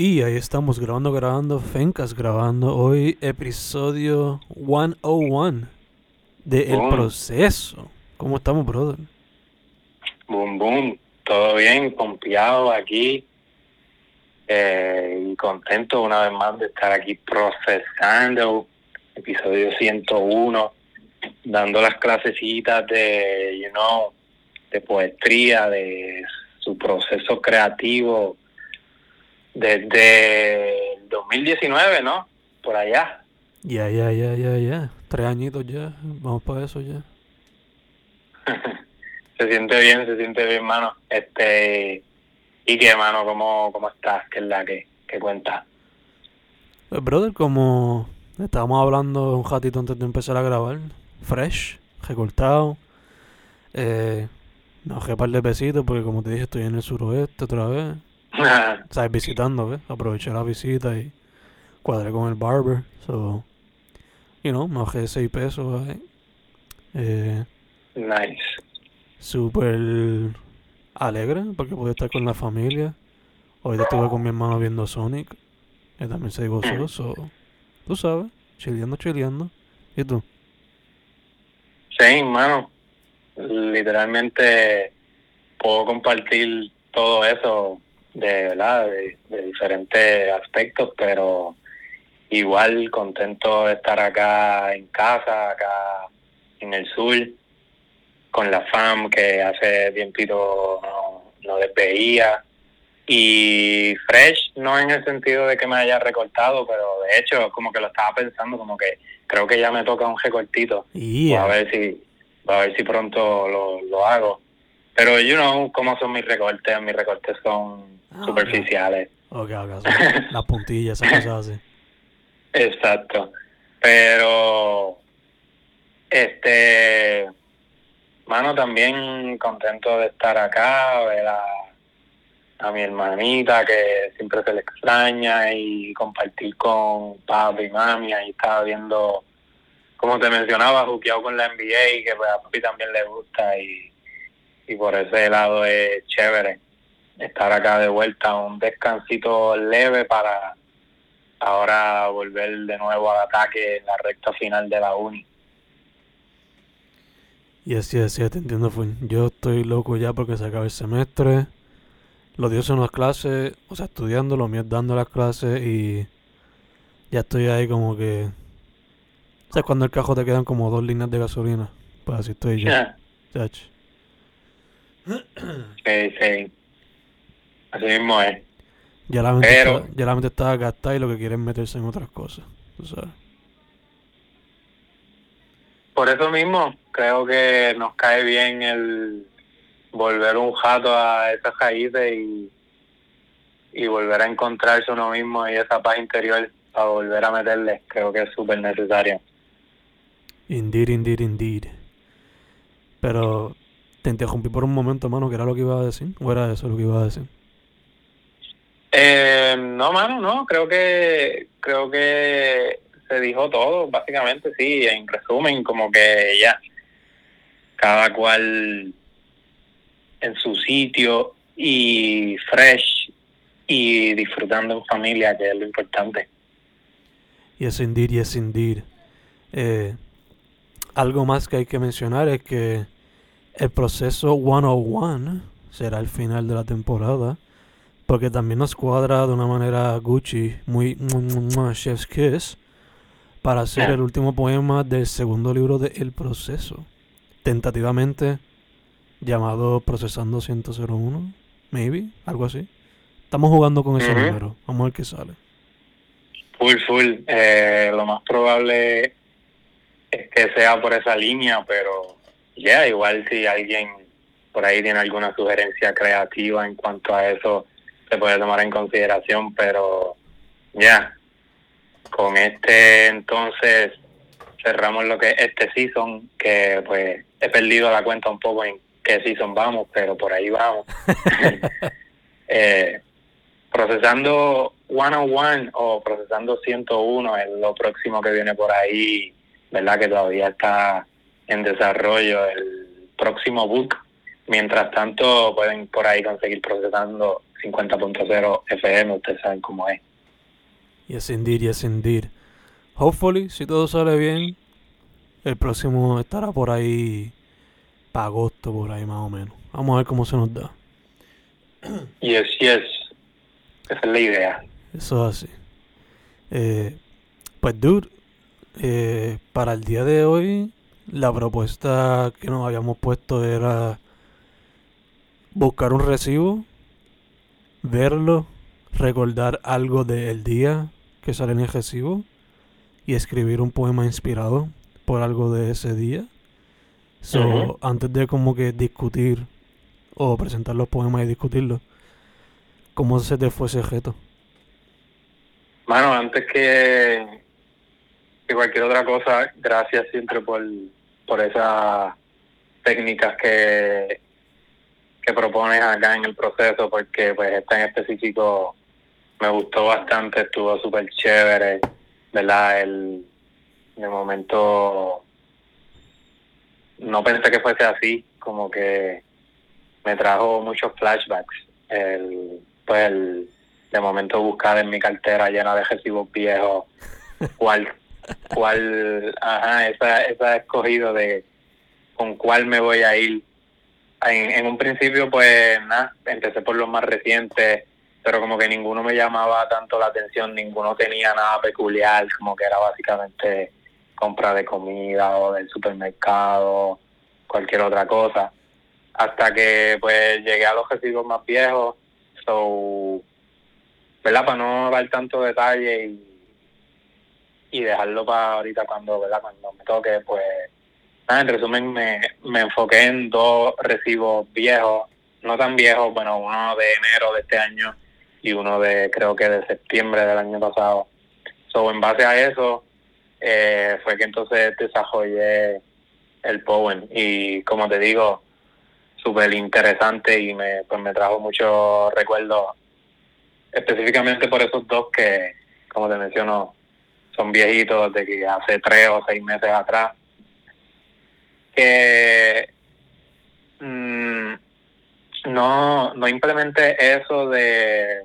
Y ahí estamos grabando, grabando, Fencas grabando hoy episodio 101 de El Boom. Proceso. ¿Cómo estamos, brother? Boom, boom. Todo bien, confiado aquí. Eh, y contento una vez más de estar aquí procesando. Episodio 101. Dando las clasecitas de, you know, de poesía, de su proceso creativo desde el 2019, ¿no? Por allá. Ya, ya, ya, ya, ya. Tres añitos ya. Vamos para eso ya. se siente bien, se siente bien, mano. Este, ¿y qué, mano? ¿Cómo, cómo estás? ¿Qué es la que, que cuenta? Pues, brother, como estábamos hablando un ratito antes de empezar a grabar, fresh, recortado. Eh, me bajé un par de besitos porque, como te dije, estoy en el suroeste otra vez. ¿Sabes? Visitando, ¿ves? Aproveché la visita y cuadré con el barber. So, you know, me bajé 6 pesos. Eh, nice. Súper alegre porque pude estar con la familia. Ahorita estuve con mi hermano viendo Sonic. Que también se gozó. So, tú sabes, chileando, chileando. ¿Y tú? Sí, mano. Literalmente puedo compartir todo eso de verdad de, de diferentes aspectos, pero igual contento de estar acá en casa, acá en el sur, con la fam que hace tiempito no, no les veía. Y fresh, no en el sentido de que me haya recortado, pero de hecho como que lo estaba pensando, como que creo que ya me toca un recortito. Y A ver si, a ver si pronto lo, lo hago. Pero you know cómo son mis recortes, mis recortes son Ah, superficiales. Ok, ok, sí. Las puntillas, esas cosas así. Exacto. Pero, este, mano, también contento de estar acá, ver a, a mi hermanita que siempre se le extraña y compartir con papi y mami. Ahí estaba viendo, como te mencionaba, juqueado con la NBA, que pues, a papi también le gusta y, y por ese lado es chévere estar acá de vuelta, un descansito leve para ahora volver de nuevo al ataque en la recta final de la uni. Y así, así, te entiendo, full. Yo estoy loco ya porque se acaba el semestre. Los días son las clases, o sea, estudiando, los míos dando las clases y ya estoy ahí como que... O sea, cuando el cajo te quedan como dos líneas de gasolina. Pues así estoy yo. Sí, sí. Así mismo es. Ya la mente, Pero- está, ya la mente está gastada y lo que quiere es meterse en otras cosas. Tú sabes. Por eso mismo creo que nos cae bien el volver un jato a esas raíces y, y volver a encontrarse uno mismo y esa paz interior para volver a meterle. Creo que es súper necesario. Indeed, indeed, indeed. Pero te interrumpí por un momento, mano, que era lo que iba a decir. ¿O era eso lo que iba a decir? Eh, no, mano, no. Creo que creo que se dijo todo, básicamente, sí. En resumen, como que ya cada cual en su sitio y fresh y disfrutando en familia, que es lo importante. Yes, indeed, yes, indeed. Eh, algo más que hay que mencionar es que el proceso 101 será el final de la temporada. Porque también nos cuadra de una manera Gucci, muy mua, Chef's Kiss, para hacer el último poema del segundo libro de El Proceso. Tentativamente llamado Procesando 101, maybe, algo así. Estamos jugando con ese número. Vamos a ver qué sale. Full, full. Eh, lo más probable es que sea por esa línea, pero ya, igual si alguien por ahí tiene alguna sugerencia creativa en cuanto a eso, se puede tomar en consideración, pero ya, con este entonces cerramos lo que es este season, que pues he perdido la cuenta un poco en qué season vamos, pero por ahí vamos. eh, procesando 101 o procesando 101 es lo próximo que viene por ahí, ¿verdad? Que todavía está en desarrollo el próximo book. Mientras tanto, pueden por ahí conseguir procesando 50.0 FM, ustedes saben cómo es. Yes, indeed, yes, indeed. Hopefully, si todo sale bien, el próximo estará por ahí para agosto, por ahí más o menos. Vamos a ver cómo se nos da. Yes, yes. Esa es la idea. Eso es así. Eh, pues, dude, eh, para el día de hoy, la propuesta que nos habíamos puesto era buscar un recibo, verlo, recordar algo del día que sale en el recibo y escribir un poema inspirado por algo de ese día. So, antes de como que discutir o presentar los poemas y discutirlos, ¿cómo se te fue ese reto? Mano, antes que, que cualquier otra cosa, gracias siempre por, por esas técnicas que, que propones acá en el proceso, porque pues esta en específico me gustó bastante, estuvo súper chévere, ¿verdad? El, de momento no pensé que fuese así, como que me trajo muchos flashbacks. El, pues el, de momento buscar en mi cartera llena de recibos viejos cuál, cuál, ajá, esa, esa escogido de con cuál me voy a ir. En, en un principio, pues nada, empecé por los más recientes, pero como que ninguno me llamaba tanto la atención, ninguno tenía nada peculiar, como que era básicamente compra de comida o del supermercado, cualquier otra cosa. Hasta que pues llegué a los recibos más viejos, so, ¿verdad? Para no dar tanto detalle y, y dejarlo para ahorita cuando, ¿verdad? Cuando me toque, pues, nada, en resumen me, me enfoqué en dos recibos viejos, no tan viejos, bueno, uno de enero de este año y uno de, creo que de septiembre del año pasado. So, en base a eso, eh, fue que entonces desarrollé el poem y como te digo, súper interesante y me, pues me trajo muchos recuerdos específicamente por esos dos que, como te menciono, son viejitos de que hace tres o seis meses atrás, que mm, no, no implementé eso de,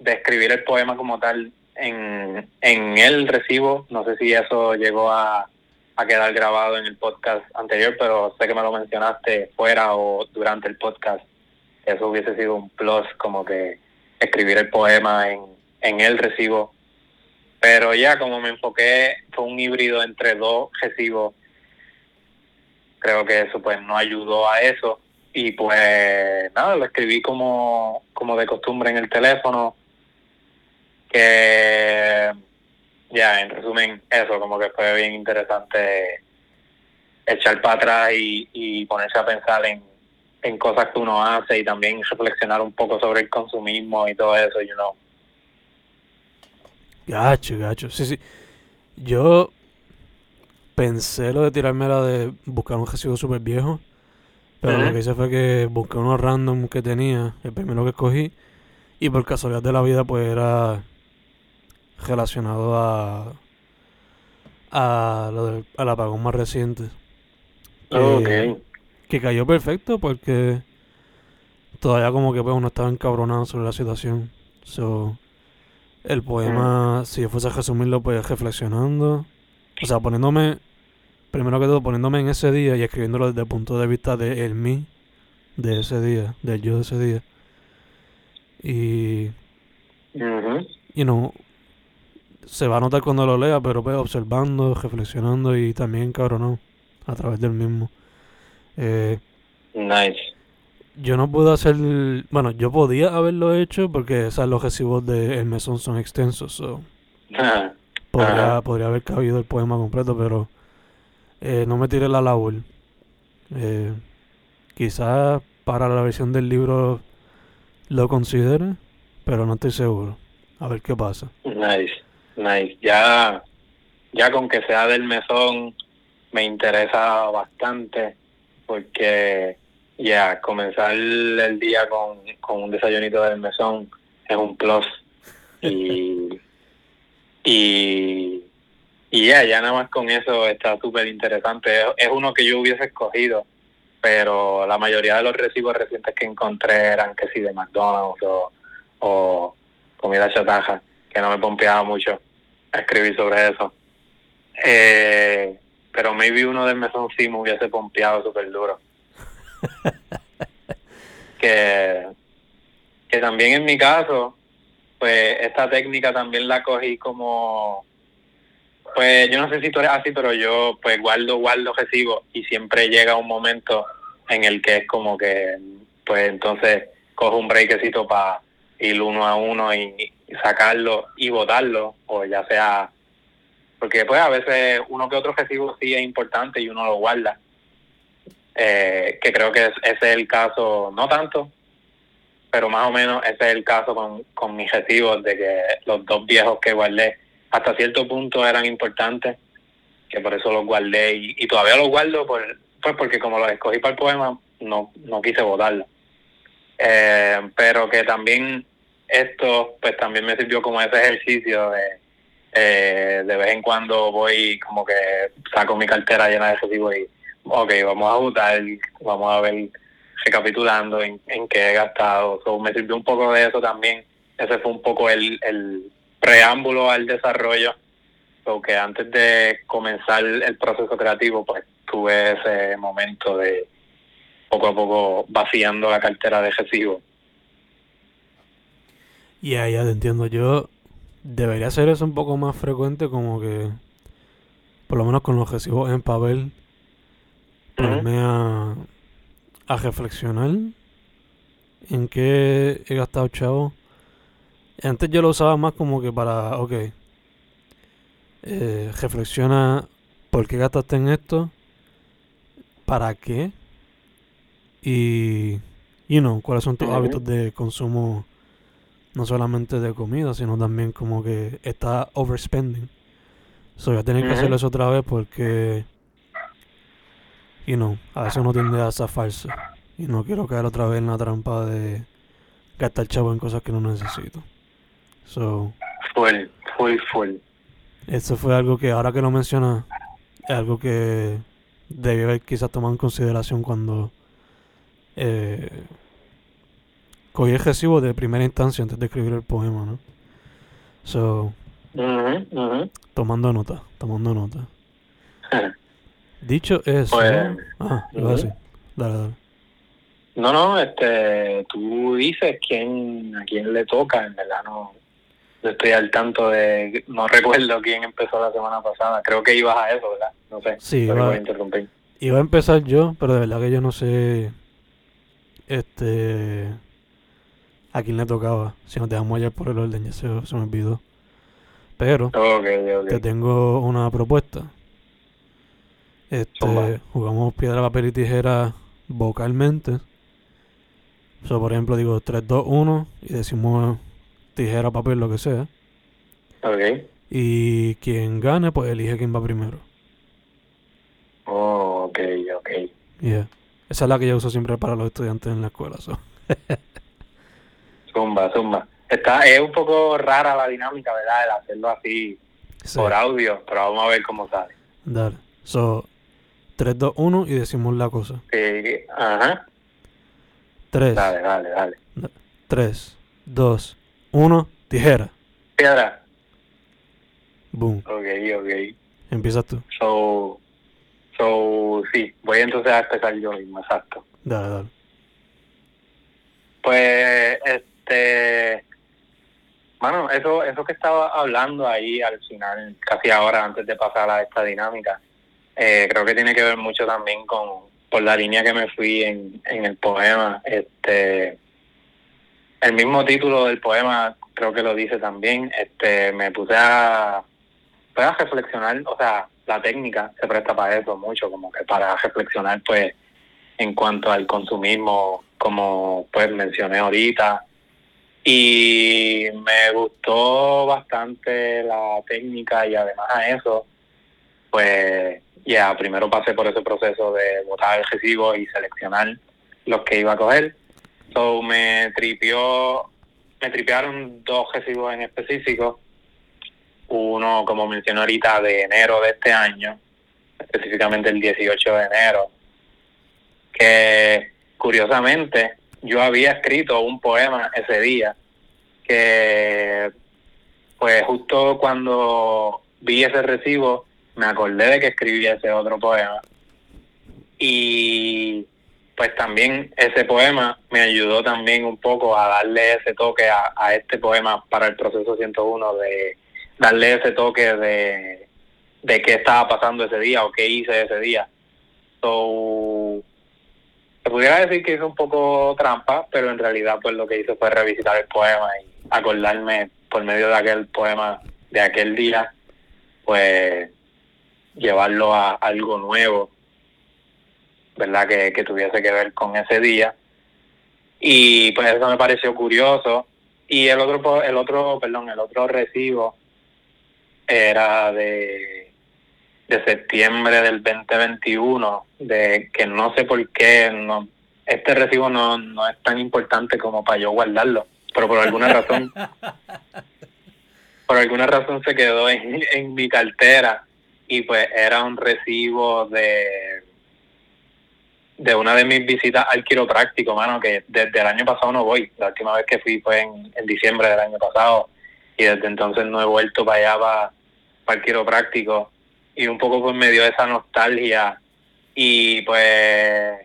de escribir el poema como tal en, en el recibo, no sé si eso llegó a, a quedar grabado en el podcast anterior, pero sé que me lo mencionaste fuera o durante el podcast, eso hubiese sido un plus como que escribir el poema en, en el recibo. Pero ya como me enfoqué, fue un híbrido entre dos recibos. Creo que eso pues no ayudó a eso. Y pues nada, lo escribí como, como de costumbre en el teléfono. Que ya, en resumen, eso como que fue bien interesante echar para atrás y, y ponerse a pensar en, en cosas que uno hace y también reflexionar un poco sobre el consumismo y todo eso, you know. Gacho, gacho. Sí, sí. Yo pensé lo de tirarme la de buscar un recibo súper viejo. Pero lo que hice fue que busqué uno random que tenía, el primero que escogí. Y por casualidad de la vida, pues era relacionado a. a lo del al apagón más reciente. Que- Ok. que cayó perfecto porque todavía como que pues uno estaba encabronado sobre la situación. So, el poema, si yo fuese a resumirlo, pues reflexionando. O sea, poniéndome, primero que todo, poniéndome en ese día y escribiéndolo desde el punto de vista de el mí de ese día, del yo de ese día. Y, you know, se va a notar cuando lo lea, pero pues observando, reflexionando y también encabronado a través del mismo. Eh, Nice. Yo no puedo hacer. Bueno, yo podía haberlo hecho porque o los recibos de El Mesón son extensos. so, podría, Ajá. podría haber cabido el poema completo, pero eh, no me tiré la labor. Eh, quizás para la versión del libro lo considere, pero no estoy seguro. A ver qué pasa. Nice, nice. Ya, ya con que sea del mesón me interesa bastante porque ya comenzar el día con, con un desayunito del mesón es un plus y y y ya, ya nada más con eso está súper interesante. Es, uno que yo hubiese escogido, pero la mayoría de los recibos recientes que encontré eran que sí de McDonald's o, o comida chataja, que no me pompeaba mucho escribir sobre eso. Eh, pero maybe uno del mesón sí me hubiese pompeado súper duro. que, que también en mi caso, pues esta técnica también la cogí como, pues yo no sé si tú eres así, pero yo pues guardo, guardo, recibo y siempre llega un momento en el que es como que, pues entonces cojo un breakcito para ir uno a uno y, sacarlo y votarlo, o ya sea, porque pues a veces uno que otro recibo sí es importante y uno lo guarda. Eh, que creo que ese es el caso, no tanto, pero más o menos ese es el caso con, con mis recibos, de que los dos viejos que guardé hasta cierto punto eran importantes, que por eso los guardé y, todavía los guardo por, pues porque como los escogí para el poema, no, no quise votarlos. Eh, pero que también esto pues también me sirvió como ese ejercicio de eh, de vez en cuando voy como que saco mi cartera llena de recibos y ok, vamos a votar, vamos a ver recapitulando en, en qué he gastado. So, me sirvió un poco de eso también. Ese fue un poco el, el preámbulo al desarrollo. porque antes de comenzar el proceso creativo, pues tuve ese momento de poco a poco vaciando la cartera de recibo. Y ahí ya te entiendo. Yo debería ser eso un poco más frecuente, como que, por lo menos con los recibos en papel, ponerme a, a reflexionar en qué he gastado chavo. Antes yo lo usaba más como que para, ok, eh, reflexiona por qué gastaste en esto, para qué, y, you know, cuáles son tus hábitos de consumo, no solamente de comida, sino también como que está overspending. So, voy a tener que hacerlo eso otra vez porque, you know, a veces uno tiende a zafarse. Y no quiero caer otra vez en la trampa de gastar chavo en cosas que no necesito. So, full, full, full. Eso fue algo que ahora que lo mencionas, es algo que debí haber quizás tomado en consideración cuando eh, cogí el recibo de primera instancia antes de escribir el poema, ¿no? So, tomando nota, tomando nota. Dicho eso, Pues, ah, lo así. Dale, dale. No, no, este, tú dices quién, a quién le toca, en verdad no estoy al tanto de, no recuerdo quién empezó la semana pasada, creo que ibas a eso, ¿verdad? No sé, Sí, iba-. Iba a empezar yo, pero de verdad que yo no sé este a quién le tocaba. Si nos dejamos ayer por el orden, ya se, se me olvidó. Pero Ok, ok. te tengo una propuesta. Este, jugamos piedra, papel y tijera vocalmente. O sea, por ejemplo, digo 3, 2, 1 y decimos tijera, papel, lo que sea. Ok. Y quien gane, pues elige quién va primero. Oh, ok, ok. Yeah. Esa es la que yo uso siempre para los estudiantes en la escuela. so. Zumba, zumba. Está, es un poco rara la dinámica, ¿verdad? El hacerlo así Sí. por audio, pero vamos a ver cómo sale. Dale. So, 3, 2, 1 y decimos la cosa. Sí, ajá. 3, Dale, dale, dale. 3, 2, 1, tijera. Piedra. Boom. Ok, ok. Empiezas tú. So, so, sí, voy entonces a empezar yo mismo, exacto. Dale, dale. Pues, este, bueno, eso, eso que estaba hablando ahí al final, casi ahora antes de pasar a esta dinámica, eh, creo que tiene que ver mucho también con por la línea que me fui en, en el poema. Este, el mismo título del poema creo que lo dice también. Este, me puse a, reflexionar, o sea, la técnica se presta para eso mucho, como que para reflexionar, pues, en cuanto al consumismo, como pues mencioné ahorita. Y me gustó bastante la técnica y además a eso, pues ya primero pasé por ese proceso de botar el recibo y seleccionar los que iba a coger. Me tripió, me tripearon dos recibos en específico. Uno, como mencioné ahorita, de enero de este año, específicamente el 18 de enero, que curiosamente yo había escrito un poema ese día que pues justo cuando vi ese recibo me acordé de que escribí ese otro poema y pues también ese poema me ayudó también un poco a darle ese toque a, este poema para el proceso 101 de darle ese toque de, de qué estaba pasando ese día o qué hice ese día. So, se pudiera decir que hice un poco trampa, pero en realidad pues lo que hice fue revisitar el poema y acordarme por medio de aquel poema de aquel día, pues llevarlo a algo nuevo, ¿verdad? Que, que tuviese que ver con ese día. Y pues eso me pareció curioso. Y el otro, el otro, perdón, el otro recibo era de, de septiembre del 2021, de que no sé por qué, este recibo no, no es tan importante como para yo guardarlo, pero por alguna razón, por alguna razón se quedó en, en mi cartera y pues era un recibo de de una de mis visitas al quiropráctico, mano, que desde el año pasado no voy. La última vez que fui fue en, en diciembre del año pasado y desde entonces no he vuelto para allá, para, para el quiropráctico. Y un poco pues me dio esa nostalgia. Y pues,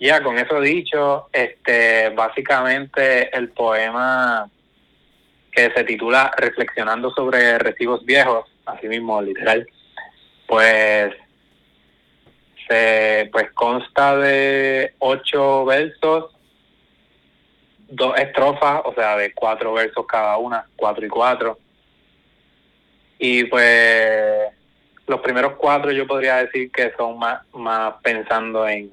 ya con eso dicho, este básicamente el poema que se titula Reflexionando sobre recibos viejos, así mismo literal, pues se pues consta de ocho versos, dos estrofas, o sea, de cuatro versos cada una, cuatro y cuatro. Y pues los primeros cuatro yo podría decir que son más, más pensando en,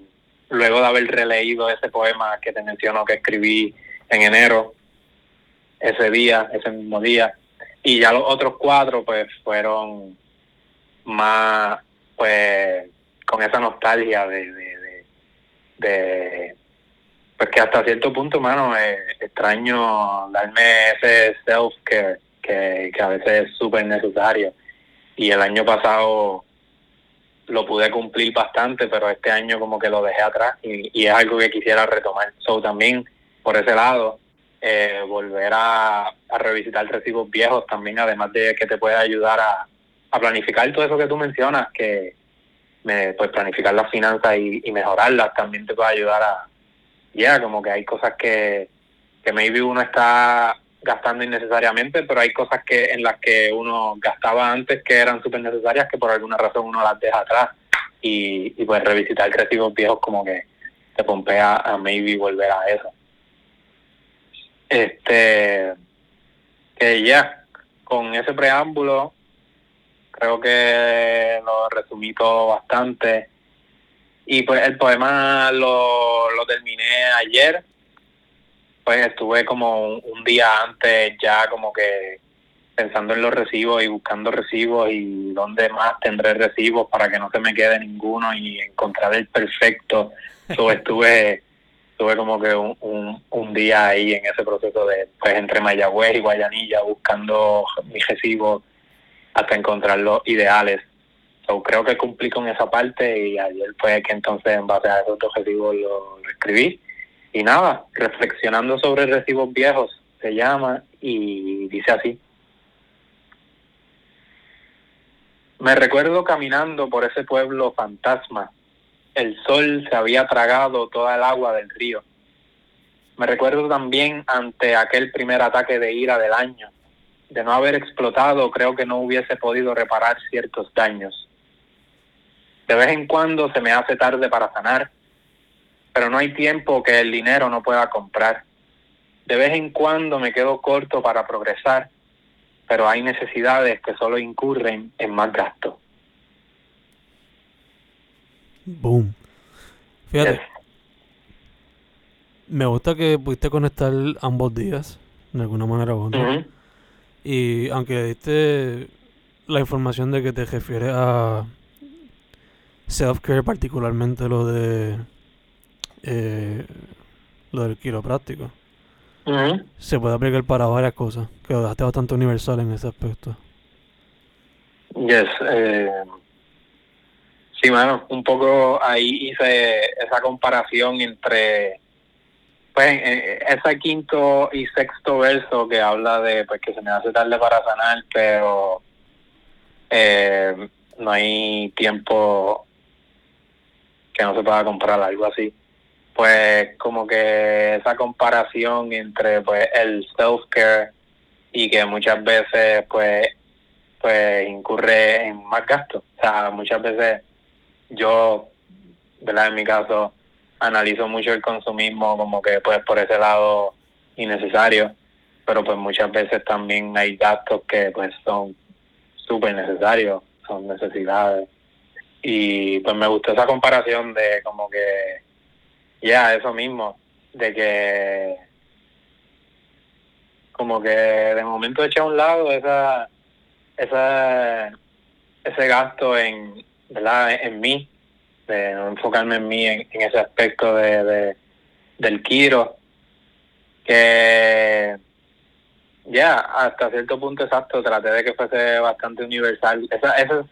luego de haber releído ese poema que te menciono que escribí en enero, ese día, ese mismo día. Y ya los otros cuatro pues fueron más, pues, con esa nostalgia de, de, de, pues que hasta cierto punto, mano, es extraño darme ese self-care que, que a veces es súper necesario. Y el año pasado lo pude cumplir bastante, pero este año como que lo dejé atrás y, y es algo que quisiera retomar. So, también por ese lado, eh, volver a, a revisitar recibos viejos también, además de que te puede ayudar a, a planificar todo eso que tú mencionas, que me, pues planificar las finanzas y, y mejorarlas también te puede ayudar a, ya, como que hay cosas que, que maybe uno está gastando innecesariamente, pero hay cosas que en las que uno gastaba antes que eran súper necesarias que por alguna razón uno las deja atrás y, y pues revisitar recibos viejos como que te pompea a maybe volver a eso. Este, que ya, con ese preámbulo, creo que lo resumí todo bastante. Y pues el poema lo, lo terminé ayer, pues estuve como un, día antes ya como que pensando en los recibos y buscando recibos y dónde más tendré recibos para que no se me quede ninguno y encontrar el perfecto. So, estuve estuve como que un, un, un, día ahí en ese proceso de pues entre Mayagüez y Guayanilla buscando mis recibos hasta encontrar los ideales. So, creo que cumplí con esa parte y ayer fue que entonces en base a esos objetivos lo, lo escribí. Y nada, reflexionando sobre recibos viejos se llama y dice así. Me recuerdo caminando por ese pueblo fantasma. El sol se había tragado toda el agua del río. Me recuerdo también ante aquel primer ataque de ira del año. De no haber explotado, creo que no hubiese podido reparar ciertos daños. De vez en cuando se me hace tarde para sanar, pero no hay tiempo que el dinero no pueda comprar. De vez en cuando me quedo corto para progresar, pero hay necesidades que solo incurren en más gasto. Boom. Fíjate. Me gusta que pudiste conectar ambos días, de alguna manera u otra. Y aunque diste la información de que te refieres a self-care, particularmente lo de eh, lo del quiropráctico, Ujú. se puede aplicar para varias cosas, que lo dejaste bastante universal en ese aspecto. Yes, eh, sí, mano, un poco ahí hice esa comparación entre pues ese quinto y sexto verso que habla de pues que se me hace tarde para sanar, pero eh, no hay tiempo que no se pueda comprar algo así. Pues como que esa comparación entre pues el self-care y que muchas veces pues pues incurre en más gastos. O sea, muchas veces yo, ¿verdad? En mi caso, analizo mucho el consumismo como que pues por ese lado innecesario, pero pues muchas veces también hay gastos que pues son súper necesarios, son necesidades. Y pues me gustó esa comparación de como que, ya, eso mismo, de que como que de momento eché a un lado esa, esa ese gasto en, ¿verdad? en mí de no enfocarme en mí en, ese aspecto de, del Kiro, que ya, hasta cierto punto exacto, traté de que fuese bastante universal. Esa, esa,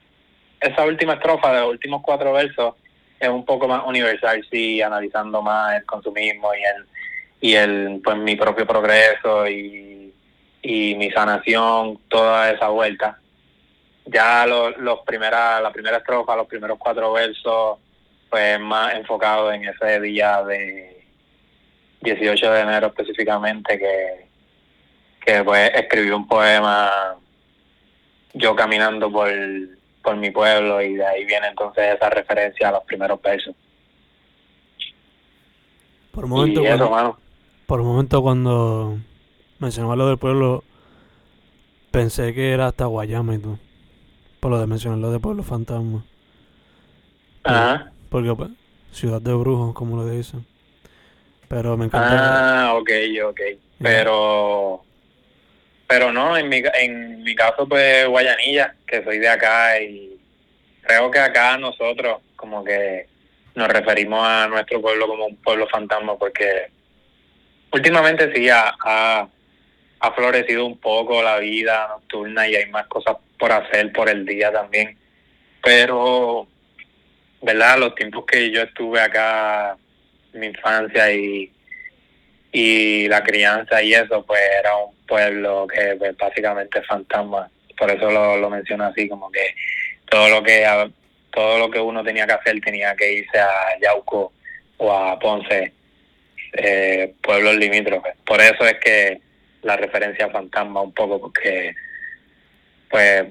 esa última estrofa de los últimos cuatro versos es un poco más universal, sí, analizando más el consumismo y el, y el pues mi propio progreso y, y mi sanación, toda esa vuelta. Ya los, los primera, la primera estrofa, los primeros cuatro versos pues más enfocado en ese día de 18 de enero específicamente que, que pues escribí un poema yo caminando por, por mi pueblo y de ahí viene entonces esa referencia a los primeros versos. Por un momento, cuando, por un momento cuando mencionaba lo del pueblo, pensé que era hasta Guayama y tú, por lo de mencionar lo de pueblo fantasma. Ajá. Porque, pues, ciudad de brujos, como lo dicen. Pero me encanta. Ah, ok, ok. Pero. Pero no, en mi, en mi caso, pues, Guayanilla, que soy de acá y creo que acá nosotros, como que nos referimos a nuestro pueblo como un pueblo fantasma, porque últimamente sí ha, ha, ha florecido un poco la vida nocturna y hay más cosas por hacer por el día también. Pero ¿verdad? Los tiempos que yo estuve acá, mi infancia y, y la crianza y eso, pues era un pueblo que pues, básicamente es fantasma. Por eso lo, lo menciono así, como que todo lo que todo lo que uno tenía que hacer tenía que irse a Yauco o a Ponce, eh, pueblos limítrofes. Por eso es que la referencia fantasma un poco, porque pues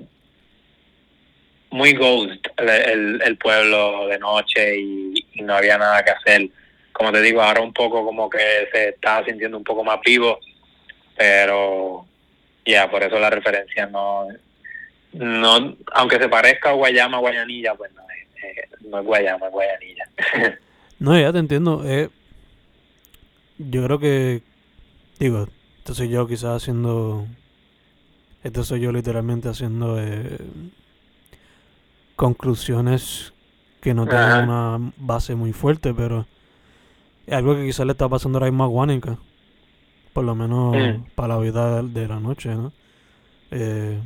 muy ghost el, pueblo de noche y, no había nada que hacer. Como te digo, ahora un poco como que se está sintiendo un poco más vivo, pero ya, por eso la referencia no, no, aunque se parezca a Guayama, Guayanilla, pues no es, eh, no es Guayama, es Guayanilla. no, ya te entiendo. Eh, yo creo que, digo, esto soy yo quizás haciendo, esto soy yo literalmente haciendo... Eh, conclusiones que no tengan una base muy fuerte, pero es algo que quizás le está pasando ahora mismo a Guánica, por lo menos mm. para la vida de, la noche, ¿no? Eh,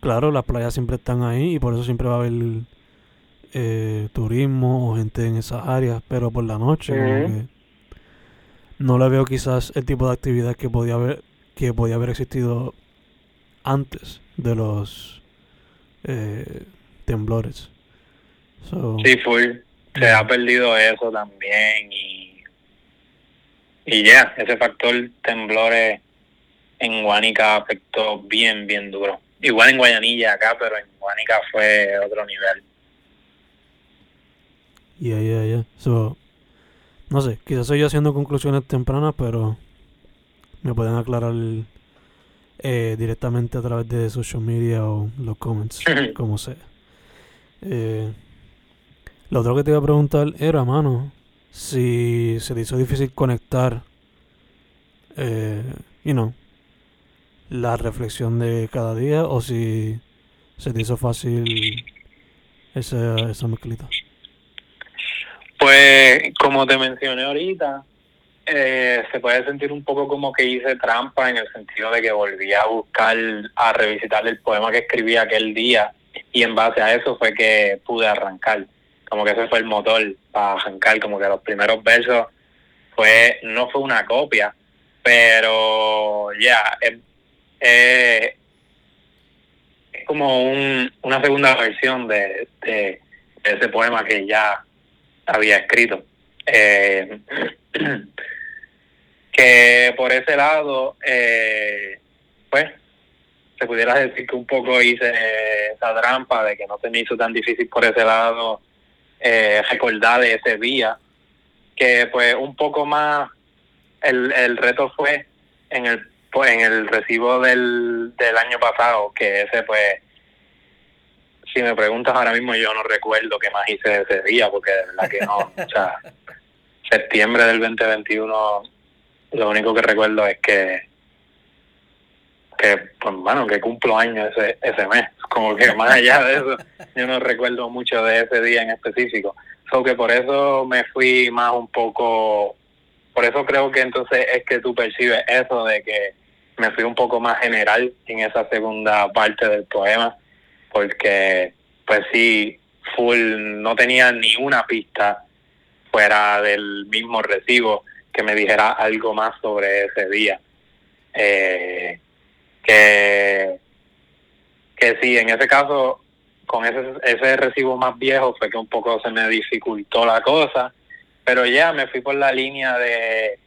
claro, las playas siempre están ahí y por eso siempre va a haber eh, turismo o gente en esas áreas, pero por la noche no le veo quizás el tipo de actividad que podía haber que podía haber existido antes de los eh, temblores. sí, fue. Se ha perdido eso también y, y ya, ese factor temblores en Guanica afectó bien, bien duro. Igual en Guayanilla acá, pero en Guanica fue otro nivel. Ya, ya, ya. no sé, quizás estoy haciendo conclusiones tempranas, pero me pueden aclarar eh, directamente a través de social media o los comments, como sea. Eh, lo otro que te iba a preguntar era, mano, si se te hizo difícil conectar, eh, you know, la reflexión de cada día o si se te hizo fácil esa, esa mezclita. Pues, como te mencioné ahorita, eh, se puede sentir un poco como que hice trampa en el sentido de que volví a buscar, a revisitar el poema que escribí aquel día y en base a eso fue que pude arrancar. Como que ese fue el motor para arrancar, como que los primeros versos fue no fue una copia, pero ya es como un, una segunda versión de, de, ese poema que ya había escrito. Eh, que por ese lado, eh, pues, se pudiera decir que un poco hice esa trampa de que no se me hizo tan difícil por ese lado eh, recordar de ese día, que pues un poco más el, el reto fue en el pues en el recibo del, del año pasado, que ese pues si me preguntas ahora mismo yo no recuerdo qué más hice ese día, porque de verdad que no, o sea, septiembre del 2021 lo único que recuerdo es que que pues bueno que cumplo años ese ese mes como que más allá de eso yo no recuerdo mucho de ese día en específico so que por eso me fui más un poco por eso creo que entonces es que tú percibes eso de que me fui un poco más general en esa segunda parte del poema porque pues sí full no tenía ni una pista fuera del mismo recibo que me dijera algo más sobre ese día. Eh, que, que sí, en ese caso, con ese, ese recibo más viejo fue que un poco se me dificultó la cosa, pero ya me fui por la línea de,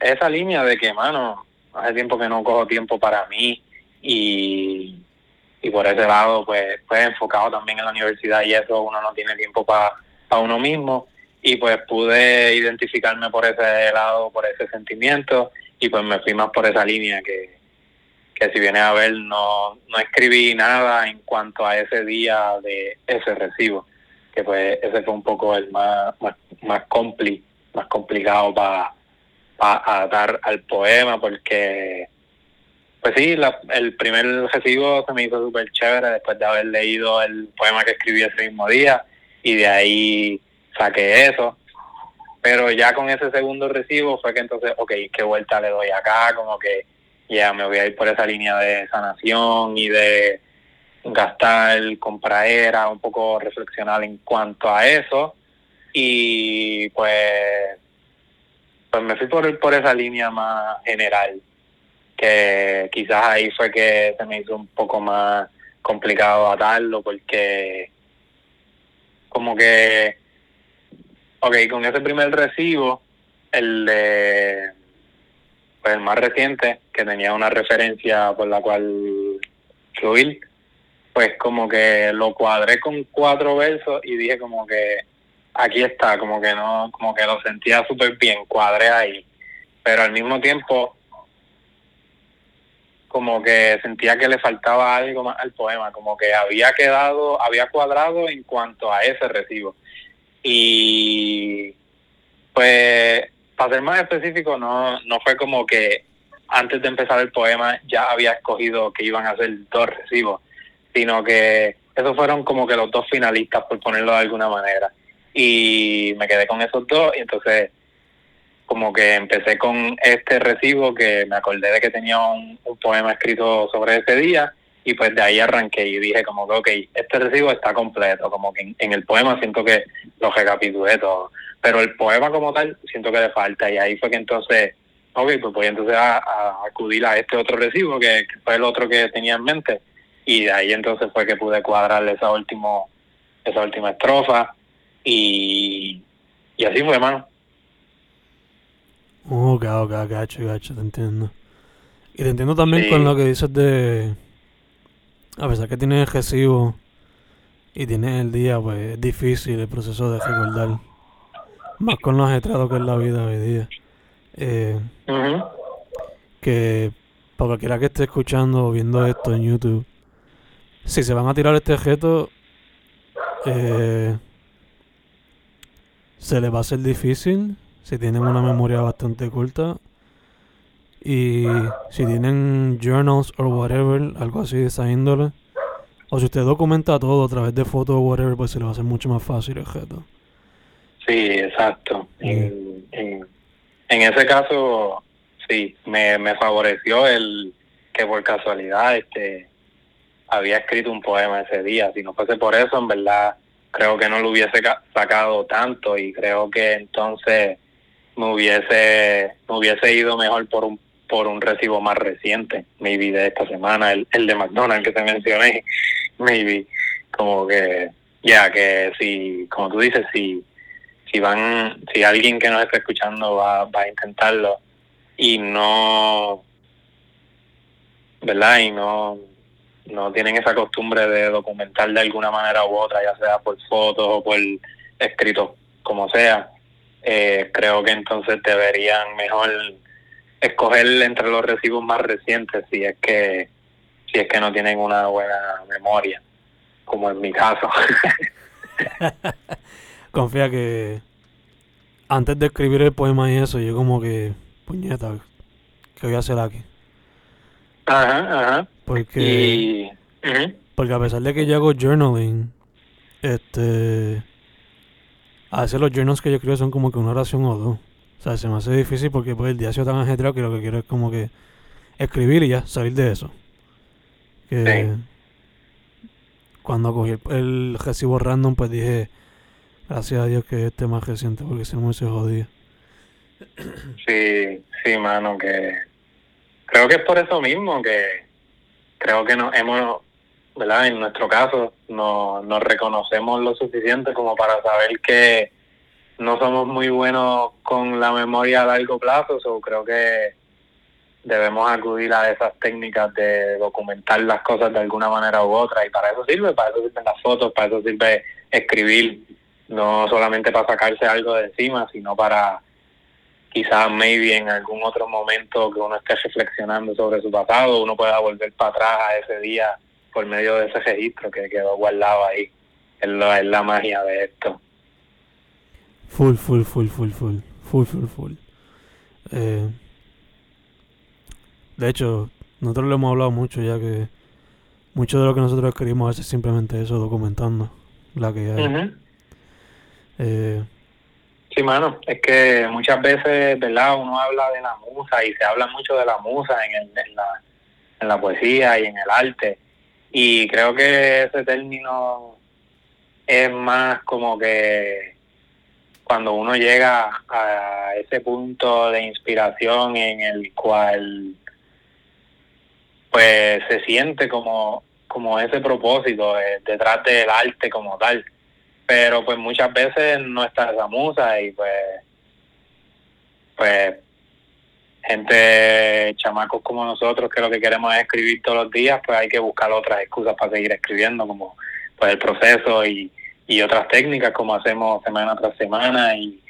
esa línea de que, mano, hace tiempo que no cojo tiempo para mí y, y por ese lado, pues, pues enfocado también en la universidad y eso, uno no tiene tiempo para uno mismo y pues pude identificarme por ese lado, por ese sentimiento y pues me fui más por esa línea que, que si viene a ver no, no escribí nada en cuanto a ese día de ese recibo, que pues ese fue un poco el más, más, más, compli, más complicado para pa al poema porque pues sí, la, el primer recibo se me hizo súper chévere después de haber leído el poema que escribí ese mismo día y de ahí saqué eso. Pero ya con ese segundo recibo fue que entonces, ok, ¿qué vuelta le doy acá? Como que ya me voy a ir por esa línea de sanación y de gastar, compraera, un poco reflexionar en cuanto a eso. Y pues, pues me fui por, por esa línea más general, que quizás ahí fue que se me hizo un poco más complicado atarlo porque como que Ok, con ese primer recibo, el de pues el más reciente, que tenía una referencia por la cual fluir, pues como que lo cuadré con cuatro versos y dije como que aquí está, como que no, como que lo sentía súper bien, cuadré ahí. Pero al mismo tiempo, como que sentía que le faltaba algo más al poema, como que había quedado, había cuadrado en cuanto a ese recibo. Y pues, para ser más específico, no, no fue como que antes de empezar el poema ya había escogido que iban a ser dos recibos, sino que esos fueron como que los dos finalistas, por ponerlo de alguna manera. Y me quedé con esos dos y entonces como que empecé con este recibo que me acordé de que tenía un, poema escrito sobre ese día y pues de ahí arranqué y dije como que, ok, este recibo está completo, como que en, el poema siento que lo recapitulé todo, pero el poema como tal siento que le falta y ahí fue que entonces, ok, pues voy entonces a, acudir a este otro recibo que, fue el otro que tenía en mente y de ahí entonces fue que pude cuadrarle esa, último, esa última estrofa y, y así fue, hermano. Ok, ok, gacho, gacho, te entiendo. Y te entiendo también con lo que dices de a pesar que tienes recibo y tienes el día, pues es difícil el proceso de recordar. Más con los ajetrados que es la vida hoy día. Eh, Que para cualquiera que esté escuchando o viendo esto en YouTube, si se van a tirar este objeto, eh, se les va a hacer difícil si tienen una memoria bastante corta y si tienen journals o whatever, algo así de esa índole, o si usted documenta todo a través de fotos o whatever, pues se le va a hacer mucho más fácil el reto. Sí, exacto. En, en, ese caso, sí, me, me favoreció el que por casualidad este había escrito un poema ese día. Si no fuese por eso, en verdad, creo que no lo hubiese sacado tanto y creo que entonces me hubiese, me hubiese ido mejor por un por un recibo más reciente, maybe de esta semana, el, el de McDonald's que te mencioné, maybe, como que, ya, que si, como tú dices, si, si van, si alguien que nos está escuchando va, va a intentarlo y no, ¿verdad? Y no, no tienen esa costumbre de documentar de alguna manera u otra, ya sea por fotos o por escrito, como sea, eh, creo que entonces deberían mejor escoger entre los recibos más recientes si es que si es que no tienen una buena memoria, como en mi caso. Confía que antes de escribir el poema y eso, yo como que, puñeta, ¿qué voy a hacer aquí? Ajá, ajá. Porque, Y, porque a pesar de que yo hago journaling, este, a veces los journals que yo escribo son como que una oración o dos. O sea, se me hace difícil porque pues, el día ha sido tan ajetreado que lo que quiero es como que escribir y ya, salir de eso. Que cuando cogí el, el recibo random, pues dije, gracias a Dios que este es más reciente porque si no hubiese jodido. Sí, sí, mano, que creo que es por eso mismo que creo que nos hemos, ¿verdad? En nuestro caso, no, nos reconocemos lo suficiente como para saber que no somos muy buenos con la memoria a largo plazo, o creo que debemos acudir a esas técnicas de documentar las cosas de alguna manera u otra y para eso sirve, para eso sirven las fotos, para eso sirve escribir, no solamente para sacarse algo de encima, sino para quizás maybe en algún otro momento que uno esté reflexionando sobre su pasado, uno pueda volver para atrás a ese día por medio de ese registro que quedó guardado ahí. Es la, es la magia de esto. Full, full, full, full, full, full, full, full. Eh, de hecho, nosotros lo hemos hablado mucho ya que mucho de lo que nosotros escribimos es simplemente eso, documentando la que hay. Ujú. Eh, Sí, mano, es que muchas veces, ¿verdad? Uno habla de la musa y se habla mucho de la musa en, el- en, la, en la poesía y en el arte. Y creo que ese término es más como que cuando uno llega a ese punto de inspiración en el cual pues se siente como, como ese propósito eh, detrás del arte como tal pero pues muchas veces no está esa musa y pues pues gente chamacos como nosotros que lo que queremos es escribir todos los días pues hay que buscar otras excusas para seguir escribiendo como pues el proceso y, y otras técnicas como hacemos semana tras semana. Y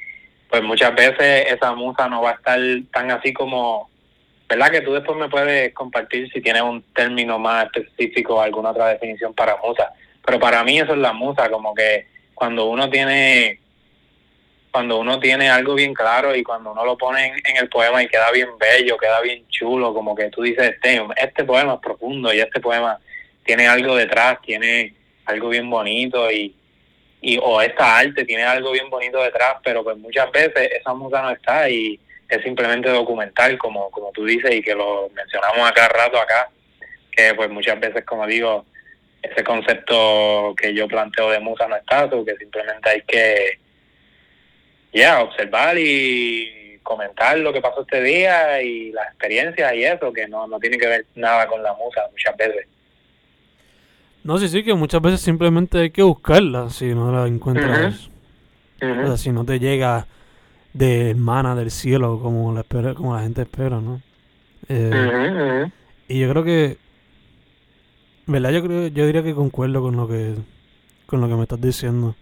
pues muchas veces esa musa no va a estar tan así como verdad que tú después me puedes compartir si tienes un término más específico alguna otra definición para musa. Pero para mí eso es la musa como que cuando uno tiene cuando uno tiene algo bien claro y cuando uno lo pone en, el poema y queda bien bello, queda bien chulo, como que tú dices, este, este poema es profundo y este poema tiene algo detrás, tiene algo bien bonito y, y o esta arte tiene algo bien bonito detrás, pero pues muchas veces esa musa no está y es simplemente documental, como, como tú dices y que lo mencionamos a cada rato acá, que pues muchas veces, como digo, ese concepto que yo planteo de musa no está, que simplemente hay que ya observar y comentar lo que pasó este día y las experiencias y eso, que no, no tiene que ver nada con la musa muchas veces. no, sí, sí, que muchas veces simplemente hay que buscarla si no la encuentras. O sea, si no te llega de mana del cielo como la, espera, como la gente espera, ¿no? Eh. Y yo creo que, ¿verdad? Yo creo, yo diría que concuerdo con lo que, con lo que me estás diciendo.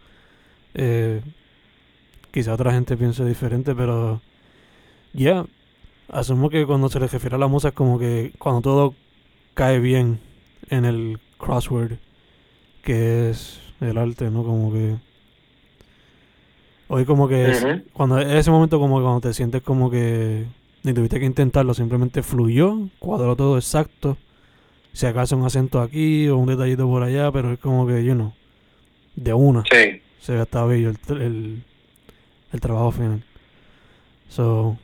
Eh, quizá otra gente piense diferente, pero ya, asumo que cuando se le refiere a la musa es como que cuando todo cae bien en el crossword, que es el arte, ¿no? Como que hoy como que es, cuando en ese momento como que cuando te sientes como que ni tuviste que intentarlo, simplemente fluyó, cuadró todo exacto. Si acaso un acento aquí o un detallito por allá, pero es como que, you know, de una Sí, se ve hasta bello el, el, el trabajo final. So,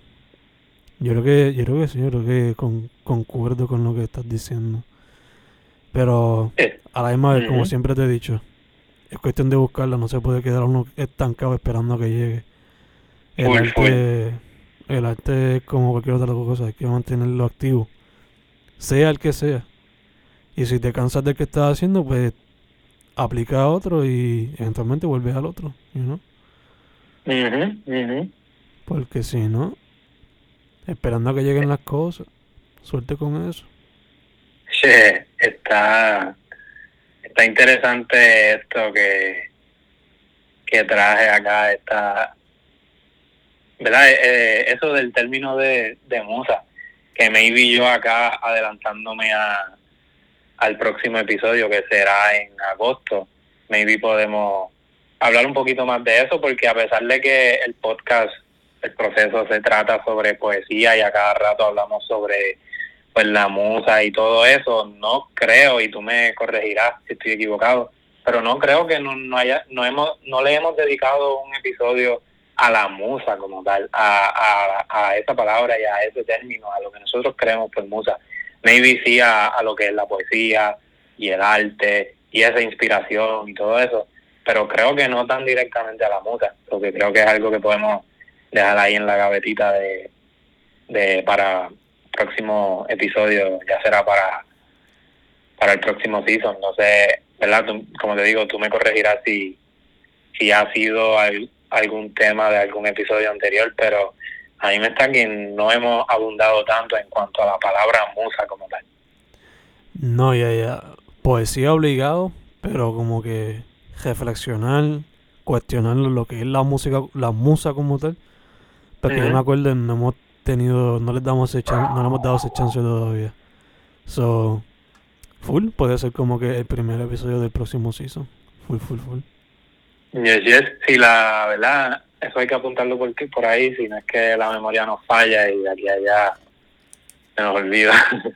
yo creo que, yo creo que sí, yo creo que con, concuerdo con lo que estás diciendo. Pero a la misma vez, como siempre te he dicho, es cuestión de buscarla, no se puede quedar uno estancado esperando a que llegue. El arte, El arte es como cualquier otra cosa, hay que mantenerlo activo. Sea el que sea. Y si te cansas del que estás haciendo, pues aplica a otro y eventualmente vuelves al otro, you know? Porque si no, esperando a que lleguen las cosas, suerte con eso. Sí, está, está interesante esto que, que traje acá, está, ¿verdad? Eh, eh, eso del término de, de musa, que maybe yo acá adelantándome a, al próximo episodio que será en agosto, maybe podemos hablar un poquito más de eso, porque a pesar de que el podcast, el proceso se trata sobre poesía y a cada rato hablamos sobre pues la musa y todo eso, no creo, y tú me corregirás si estoy equivocado, pero no creo que no, no haya, no hemos, no le hemos dedicado un episodio a la musa como tal, a, a, a esa palabra y a ese término, a lo que nosotros creemos por musa. Maybe sí a, a lo que es la poesía y el arte y esa inspiración y todo eso, pero creo que no tan directamente a la musa, porque creo que es algo que podemos dejar ahí en la gavetita de, de para próximo episodio, ya será para para el próximo season, no sé, ¿verdad? como te digo, tú me corregirás si, si ha sido algún tema de algún episodio anterior, pero a mí me está que no hemos abundado tanto en cuanto a la palabra musa como tal. No, ya, ya. Poesía obligado, pero como que reflexionar, cuestionar lo que es la música, la musa como tal. Porque yo me acuerdo, no hemos tenido, no les damos ese no le hemos dado ese chance todavía. So, full, puede ser como que el primer episodio del próximo season. Full, full, full. Yes, yes. Sí, la verdad, eso hay que apuntarlo por, por ahí, si no es que la memoria nos falla y de aquí a allá se nos olvida.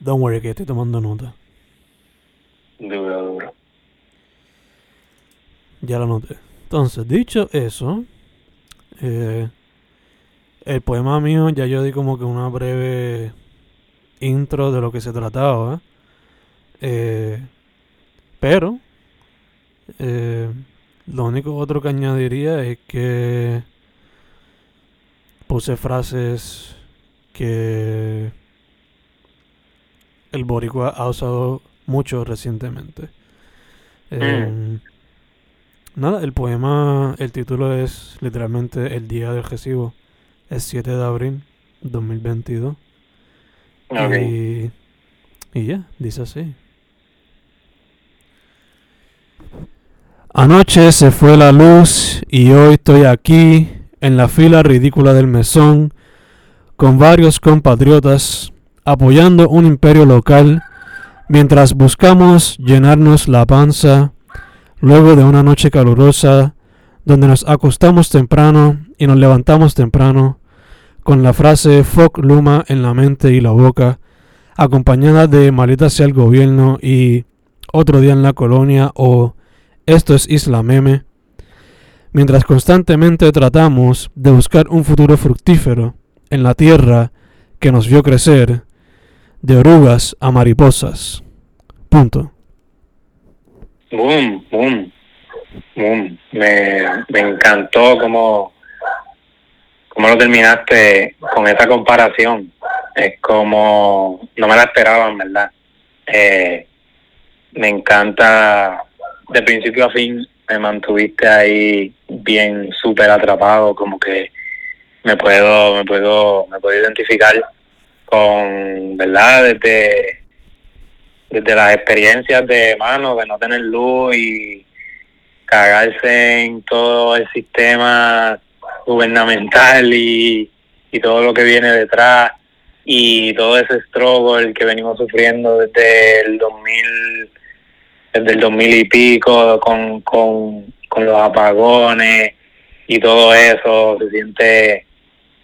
Don't worry, que estoy tomando nota. Duro, duro. Ya lo noté. Entonces, dicho eso, eh, el poema mío ya yo di como que una breve intro de lo que se trataba. Eh, pero, eh, lo único otro que añadiría es que puse frases que el boricua ha usado mucho recientemente. Eh, nada, el poema, el título es literalmente El Día del Recibo. Es 7 de abril 2022. Y, y ya, dice así. Anoche se fue la luz y hoy estoy aquí en la fila ridícula del mesón con varios compatriotas apoyando un imperio local mientras buscamos llenarnos la panza luego de una noche calurosa donde nos acostamos temprano y nos levantamos temprano con la frase Fuck Luma en la mente y la boca acompañada de maleta hacia el gobierno y otro día en la colonia o esto es Isla Meme. Mientras constantemente tratamos de buscar un futuro fructífero en la tierra que nos vio crecer, de orugas a mariposas. Punto. Boom, boom, boom. Me, encantó cómo, cómo lo terminaste con esa comparación. Es como, no me la esperaba, verdad. Eh, me encanta de principio a fin me mantuviste ahí bien súper atrapado, como que me puedo, me puedo, me puedo identificar con, ¿verdad? Desde, desde las experiencias de mano, de no tener luz y cagarse en todo el sistema gubernamental y, y todo lo que viene detrás y todo ese struggle que venimos sufriendo desde el 2000 desde el 2000 y pico con, con, con los apagones y todo eso, se siente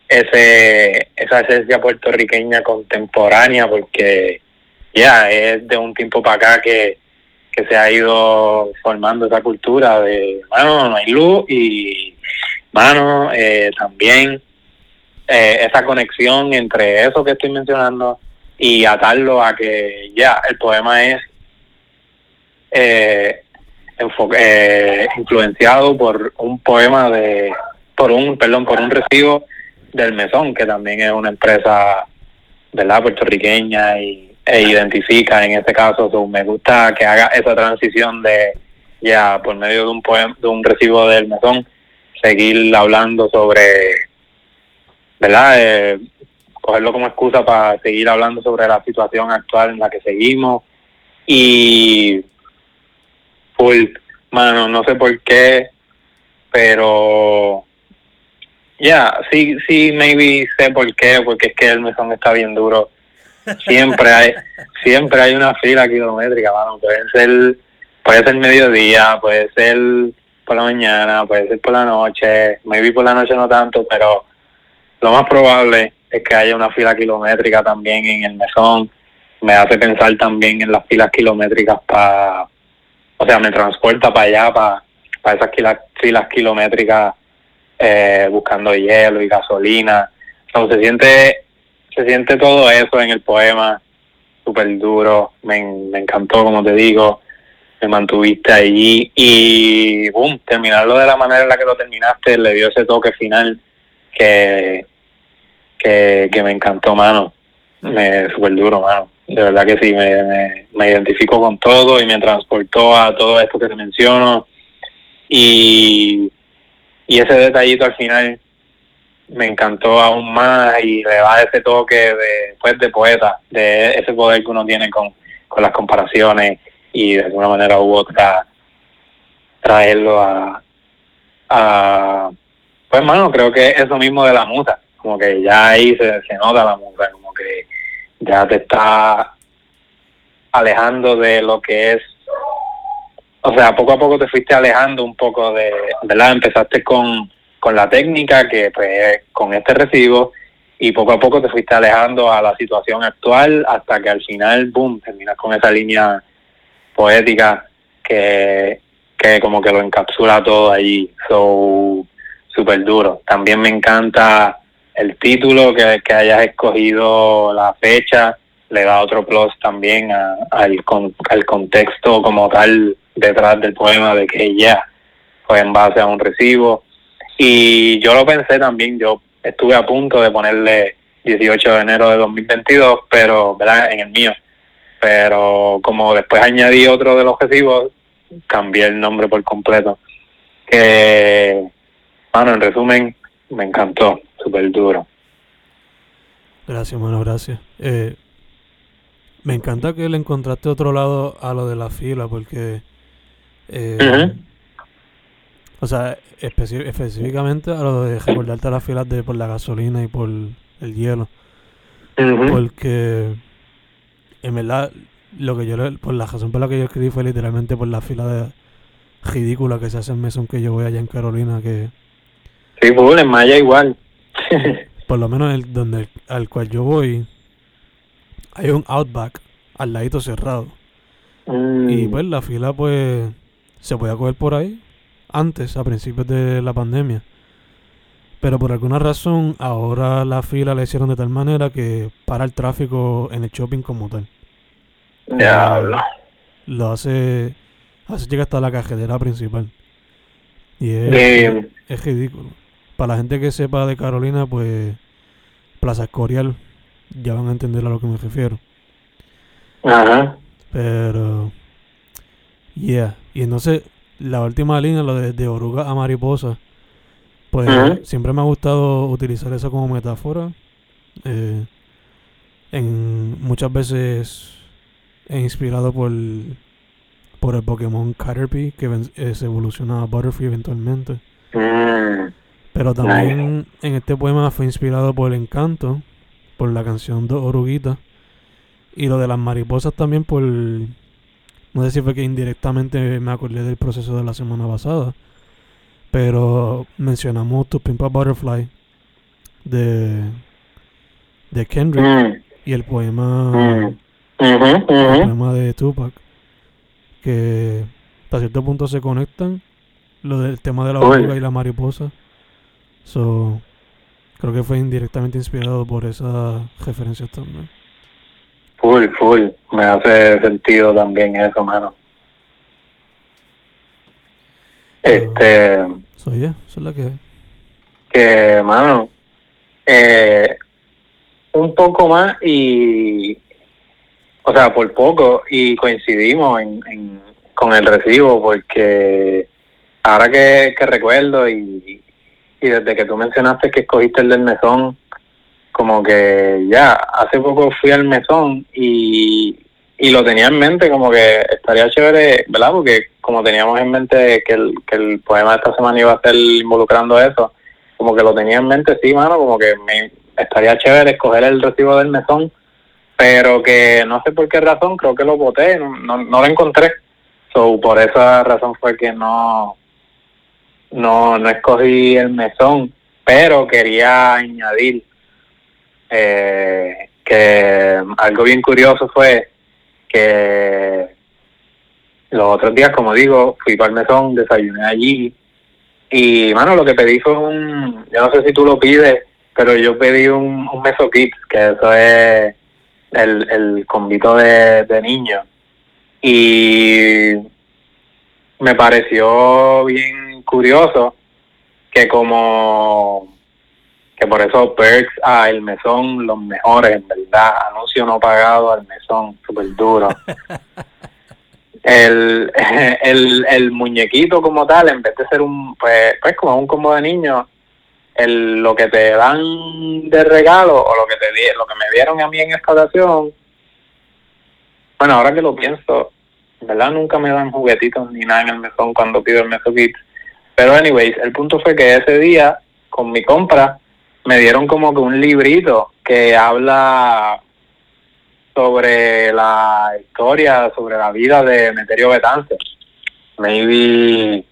ese esa esencia puertorriqueña contemporánea porque ya es de un tiempo para acá que, que se ha ido formando esa cultura de, mano, no hay luz y, mano, eh, también eh, esa conexión entre eso que estoy mencionando y atarlo a que ya el poema es eh, eh, influenciado por un poema de por un, perdón, por un recibo del Mesón, que también es una empresa, ¿verdad?, puertorriqueña y, e identifica en este caso, me gusta que haga esa transición de ya por medio de un poema, de un recibo del Mesón, seguir hablando sobre, ¿verdad?, eh, cogerlo como excusa para seguir hablando sobre la situación actual en la que seguimos y full, mano, no sé por qué, pero ya, sí, sí, maybe sé por qué, porque es que el mesón está bien duro. Siempre hay, siempre hay una fila kilométrica, mano, puede ser, puede ser mediodía, puede ser por la mañana, puede ser por la noche, maybe por la noche no tanto, pero lo más probable es que haya una fila kilométrica también en el mesón. Me hace pensar también en las filas kilométricas para, o sea, me transporta para allá, para, para esas filas, kilométricas eh, buscando hielo y gasolina. O se siente, se siente todo eso en el poema, súper duro. Me, me encantó, como te digo, me mantuviste allí y, boom, terminarlo de la manera en la que lo terminaste, le dio ese toque final que que, que me encantó, mano. Me súper duro, mano. De verdad que sí, me, me, identifico con todo y me transportó a todo esto que te menciono. Y, y ese detallito al final me encantó aún más y le da ese toque de, pues, de poeta, de ese poder que uno tiene con, con las comparaciones y de alguna manera u otra traerlo a, a pues mano creo que eso mismo de la musa como que ya ahí se, se nota la música, como ya te está alejando de lo que es, o sea, poco a poco te fuiste alejando un poco de, ¿verdad? Empezaste con, con la técnica, que pues con este recibo, y poco a poco te fuiste alejando a la situación actual hasta que al final, boom, terminas con esa línea poética que, que como que lo encapsula todo allí. So, súper duro. También me encanta el título, que, que hayas escogido la fecha, le da otro plus también al, al contexto como tal detrás del poema de que ya fue en base a un recibo. Y yo lo pensé también, yo estuve a punto de ponerle 18 de enero de 2022, pero, ¿verdad? En el mío. Pero como después añadí otro de los recibos, cambié el nombre por completo. Que, bueno, en resumen, me encantó súper duro. Gracias, mano, gracias. Eh, me encanta que le encontraste otro lado a lo de la fila, porque. Eh, o sea, específicamente a lo de recordarte las filas de por la gasolina y por el hielo. Porque. En verdad, lo que yo por la razón por la que yo escribí fue literalmente por la fila de ridícula que se hace en mesón que yo voy allá en Carolina que sí pues en Maya igual por lo menos el, donde al cual yo voy, hay un Outback al ladito cerrado. Mm. Y pues la fila pues se podía coger por ahí antes, a principios de la pandemia. Pero por alguna razón ahora la fila la hicieron de tal manera que para el tráfico en el shopping como tal. Diablo. Lo hace, hace llega hasta la cajetera principal. Y es, es ridículo para la gente que sepa de Carolina, pues Plaza Escorial, ya van a entender a lo que me refiero. Ajá. Pero, yeah. Y entonces, la última línea, lo de, de oruga a mariposa, pues siempre me ha gustado utilizar eso como metáfora. Eh, en muchas veces he inspirado por por el Pokémon Caterpie que eh, se evoluciona a Butterfree eventualmente. Mm. Pero también en este poema fue inspirado por el encanto, por la canción de Oruguita. Y lo de las mariposas también por... No sé si fue que indirectamente me acordé del proceso de la semana pasada. Pero mencionamos To Pimpa Butterfly de, de Kendrick mm. y el poema, mm. el poema de Tupac. Que hasta cierto punto se conectan. Lo del tema de la oruga y la mariposa. So, creo que fue indirectamente inspirado por esa referencia también. Full, full. Me hace sentido también eso, mano. Este. Soy yo, es la que que, mano, eh, un poco más y, o sea, por poco y coincidimos en, con el recibo porque ahora que, que recuerdo y, y desde que tú mencionaste que escogiste el del mesón, como que ya, hace poco fui al mesón y, y lo tenía en mente como que estaría chévere, ¿verdad? Porque como teníamos en mente que el, que el poema de esta semana iba a estar involucrando eso, como que lo tenía en mente, sí, mano, como que me estaría chévere escoger el recibo del mesón, pero que no sé por qué razón, creo que lo voté, no, no, lo encontré. So, por esa razón fue que no, no, no escogí el mesón, pero quería añadir eh, que algo bien curioso fue que los otros días, como digo, fui para el mesón, desayuné allí y, mano, lo que pedí fue un, yo no sé si tú lo pides, pero yo pedí un, un meso kit, que eso es el, el convito de, de niños. Y me pareció bien curioso que como que por eso perks a el mesón los mejores en verdad. Anuncio no pagado al mesón súper duro el, el, el muñequito como tal en vez de ser un pues, pues como un combo de niños el, lo que te dan de regalo o lo que te lo que me dieron a mí en esta ocasión bueno ahora que lo pienso en verdad nunca me dan juguetitos ni nada en el mesón cuando pido el meso kit pero anyways el punto fue que ese día con mi compra me dieron como que un librito que habla sobre la historia, sobre la vida de Meterio Betance. Maybe,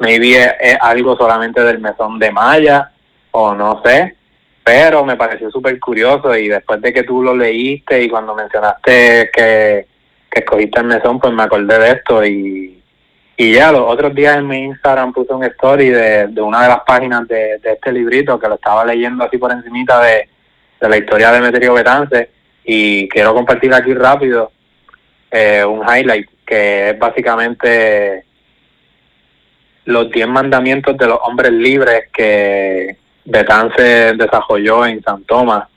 maybe es, algo solamente del mesón de Maya, o no sé, pero me pareció súper curioso y después de que tú lo leíste y cuando mencionaste que, que escogiste el mesón, pues me acordé de esto y y ya los otros días en mi Instagram puse un story de, de una de las páginas de, este librito que lo estaba leyendo así por encimita de, la historia de Meterio Betance y quiero compartir aquí rápido eh, un highlight que es básicamente los 10 mandamientos de los hombres libres que Betance desarrolló en San Tomás,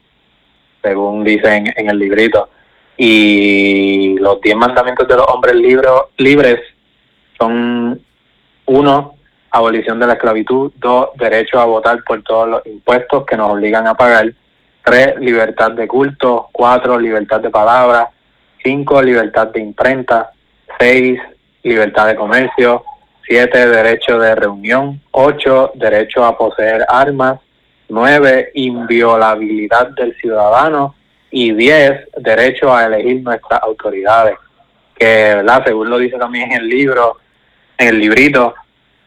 según dicen en el librito. Y los 10 mandamientos de los hombres libros, libres son uno, abolición de la esclavitud, dos, derecho a votar por todos los impuestos que nos obligan a pagar, tres, libertad de culto, cuatro, libertad de palabra, cinco, libertad de imprenta, seis, libertad de comercio, siete, derecho de reunión, ocho, derecho a poseer armas, nueve, inviolabilidad del ciudadano. Y diez, derecho a elegir nuestras autoridades, que, ¿verdad? según lo dice también en el libro, en el librito,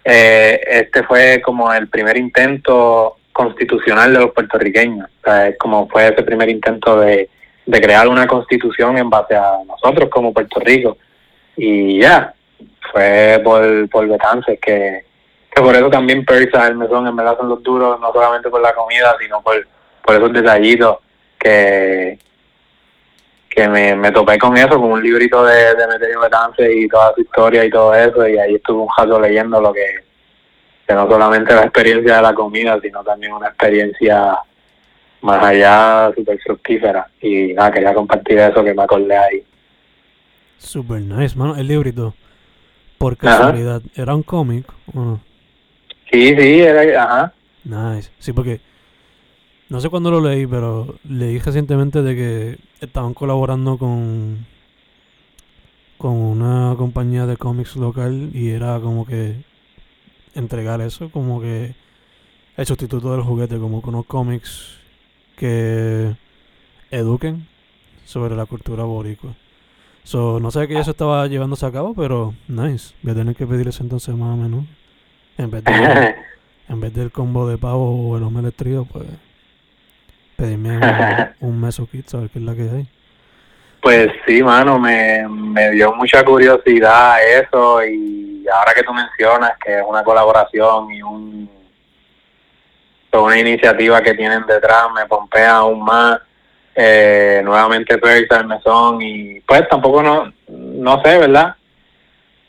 eh, este fue como el primer intento constitucional de los puertorriqueños, o sea, es como fue ese primer intento de, de crear una constitución en base a nosotros como Puerto Rico. Y ya, fue por, por Betances que, que por eso también Persa, el mesón, en verdad son los duros, no solamente por la comida, sino por, por esos detallitos que, que me, me topé con eso, con un librito de, de Meterio Betance y toda su historia y todo eso, y ahí estuve un rato leyendo lo que, que no solamente la experiencia de la comida, sino también una experiencia más allá súper fructífera. Y nada, quería compartir eso que me acordé ahí. Super nice, mano. El librito, por casualidad, ¿era un cómic Sí, sí, era, ajá. Nice. Sí, porque no sé cuándo lo leí, pero leí recientemente de que estaban colaborando con con una compañía de cómics local y era como que entregar eso, como que el sustituto del juguete, como que unos cómics que eduquen sobre la cultura boricua. So, no sé que eso estaba llevándose a cabo, pero nice. Voy a tener que pedir eso entonces más o menos. En vez, de, en vez del combo de pavo o el omelette trío, pues pedirme un, meso kit, saber qué es la que hay. Pues sí, mano, me, me dio mucha curiosidad eso y ahora que tú mencionas que es una colaboración y un una iniciativa que tienen detrás me pompea aún más eh, nuevamente Persa el mesón y pues tampoco no no sé verdad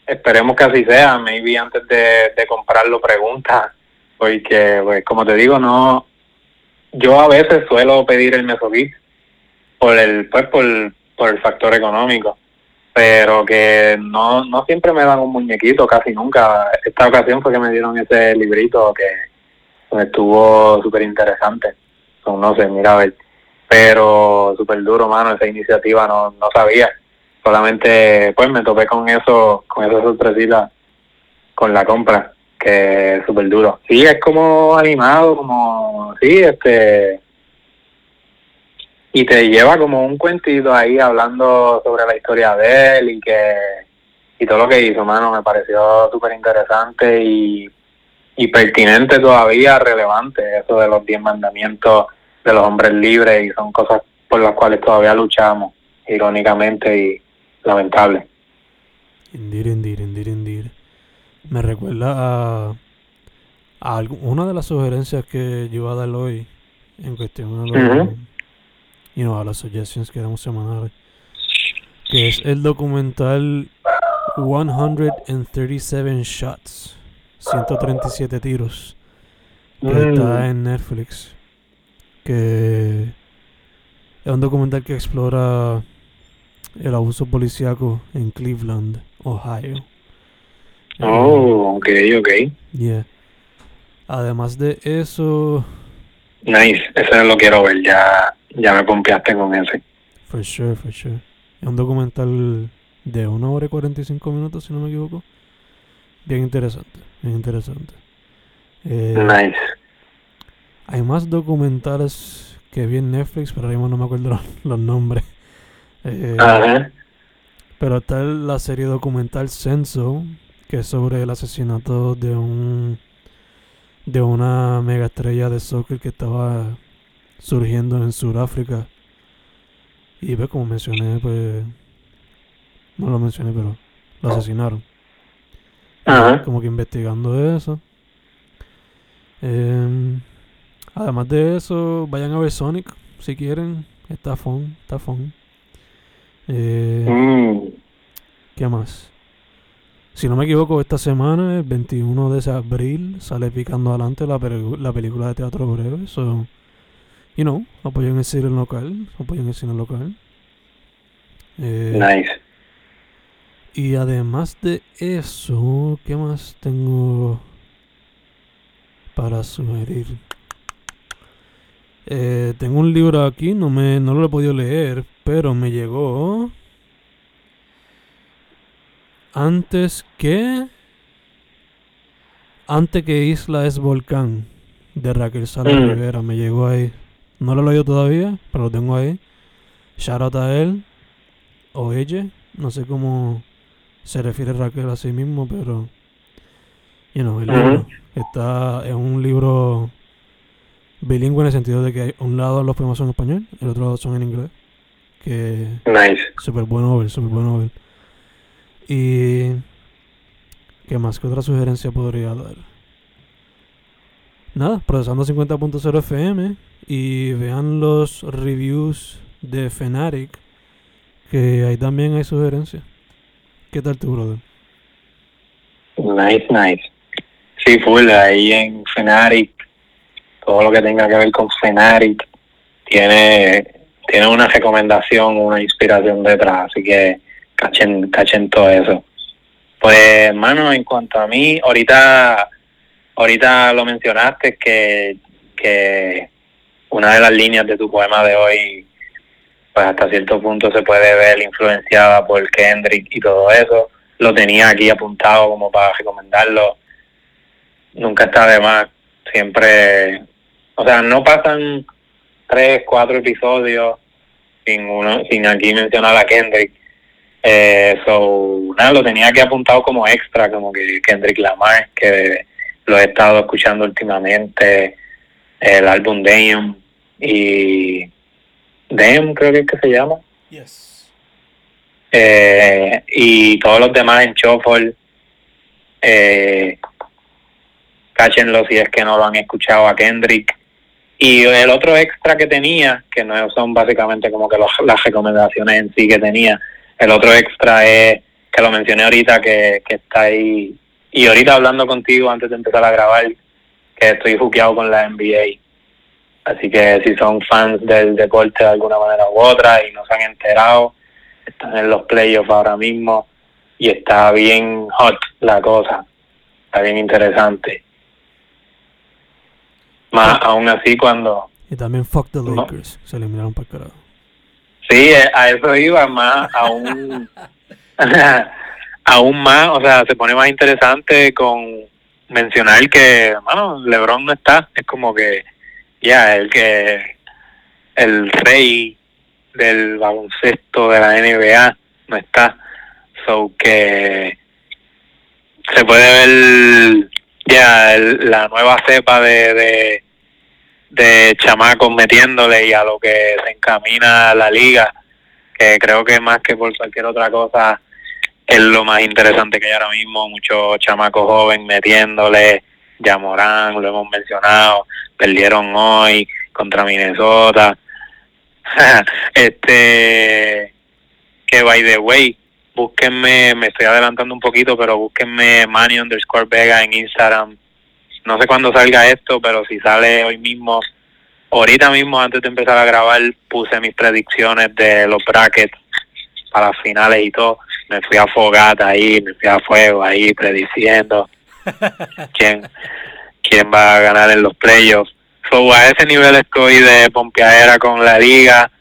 esperemos que así sea maybe antes de, de comprarlo pregunta porque pues como te digo, no yo a veces suelo pedir el Mesokit por el pues por, por el factor económico, pero que no no siempre me dan un muñequito, casi nunca. Esta ocasión fue que me dieron ese librito que pues, estuvo súper interesante. no sé, mira ver. Pero súper duro, mano, esa iniciativa no, no sabía. Solamente pues me topé con eso, con esa sorpresita con la compra que es súper duro. Sí, es como animado, como, sí, este, y te lleva como un cuentito ahí hablando sobre la historia de él y que, y todo lo que hizo, mano, me pareció súper interesante y, y pertinente todavía, relevante, eso de los diez mandamientos de los hombres libres y son cosas por las cuales todavía luchamos, irónicamente y lamentable. Indir, indir, indir, indir me recuerda a, a una de las sugerencias que yo iba a dar hoy en cuestión a, las suggestions que damos semanales, que es el documental 137 Shots, 137 tiros, que está mm. en Netflix, que es un documental que explora el abuso policíaco en Cleveland, Ohio. Oh, ok, ok. Yeah. Además de eso... Nice, ese lo quiero ver, ya, ya me pompeaste con ese. For sure, for sure. Es un documental de una hora y 45 minutos, si no me equivoco. Bien interesante, bien interesante. Eh, nice. Hay más documentales que vi en Netflix, pero ahora mismo no me acuerdo los, nombres. Eh, Pero está la serie documental Censo, que es sobre el asesinato de un de una mega estrella de soccer que estaba surgiendo en Sudáfrica. Y ve como mencioné, pues no lo mencioné, pero lo asesinaron. Como que investigando eso. Em, además de eso, vayan a ver Sonic si quieren. Está fun, está fun. Eh, mm. ¿Qué más? Si no me equivoco, esta semana, el 21 de abril, sale picando adelante la, la película de teatro breve. So, you know, apoyen el cine local, apoyen el cine local. Eh, nice. Y además de eso, ¿qué más tengo para sugerir? Eh, tengo un libro aquí, no me no lo he podido leer, pero me llegó antes que. Antes que Isla es Volcán, de Raquel Sala mm. Rivera, me llegó ahí. No lo he leído todavía, pero lo tengo ahí. Shout out a él, o ella, no sé cómo se refiere Raquel a sí mismo, pero. You know, el libro está. Es un libro bilingüe en el sentido de que un lado los poemas son en español, el otro lado son en inglés. Que. Nice. Super bueno ver, super bueno ver. Y... ¿Qué más? ¿Qué otra sugerencia podría dar? Nada, procesando 50.0 FM y vean los reviews de Fenaric, que ahí también hay sugerencias. ¿Qué tal tu brother? Nice, nice. Sí, full, ahí en Fenaric, todo lo que tenga que ver con Fenaric tiene, tiene una recomendación, una inspiración detrás, así que cachen, cachen todo eso. Pues, hermano, en cuanto a mí, ahorita, ahorita lo mencionaste que, que una de las líneas de tu poema de hoy, pues hasta cierto punto se puede ver influenciada por Kendrick y todo eso. Lo tenía aquí apuntado como para recomendarlo. Nunca está de más. Siempre, o sea, no pasan tres, cuatro episodios sin uno, sin aquí mencionar a Kendrick eh, so, nada, lo tenía que apuntado como extra, como que Kendrick Lamar, que lo he estado escuchando últimamente, el álbum Damn y Damn creo que es que se llama. Yes. Eh, y todos los demás en Shuffle, eh, cáchenlo si es que no lo han escuchado a Kendrick. Y el otro extra que tenía, que no son básicamente como que las recomendaciones en sí que tenía, el otro extra es, que lo mencioné ahorita, que, que está ahí, y ahorita hablando contigo antes de empezar a grabar, que estoy juqueado con la NBA. Así que si son fans del deporte de alguna manera u otra y no se han enterado, están en los playoffs ahora mismo y está bien hot la cosa, está bien interesante. Más aún así cuando... Y también fuck the Lakers, se eliminaron para el carajo. Sí, eh, a eso iba más, aún, aún más, o sea, se pone más interesante con mencionar que, bueno, LeBron no está, es como que ya el que el rey del baloncesto de la NBA no está, so que se puede ver ya la nueva cepa de, de de chamacos metiéndole y a lo que se encamina la liga, que creo que más que por cualquier otra cosa es lo más interesante que hay ahora mismo, muchos chamacos jóvenes metiéndole, ya Morán, lo hemos mencionado, perdieron hoy contra Minnesota. este que by the way, búsquenme, me estoy adelantando un poquito, pero búsquenme Manny underscore Vega en Instagram no sé cuándo salga esto, pero si sale hoy mismo, ahorita mismo antes de empezar a grabar, puse mis predicciones de los brackets para las finales y todo. Me fui a fogata ahí, me fui a fuego ahí, prediciendo quién, quién va a ganar en los playoffs. So, a ese nivel estoy de pompeadera con la liga.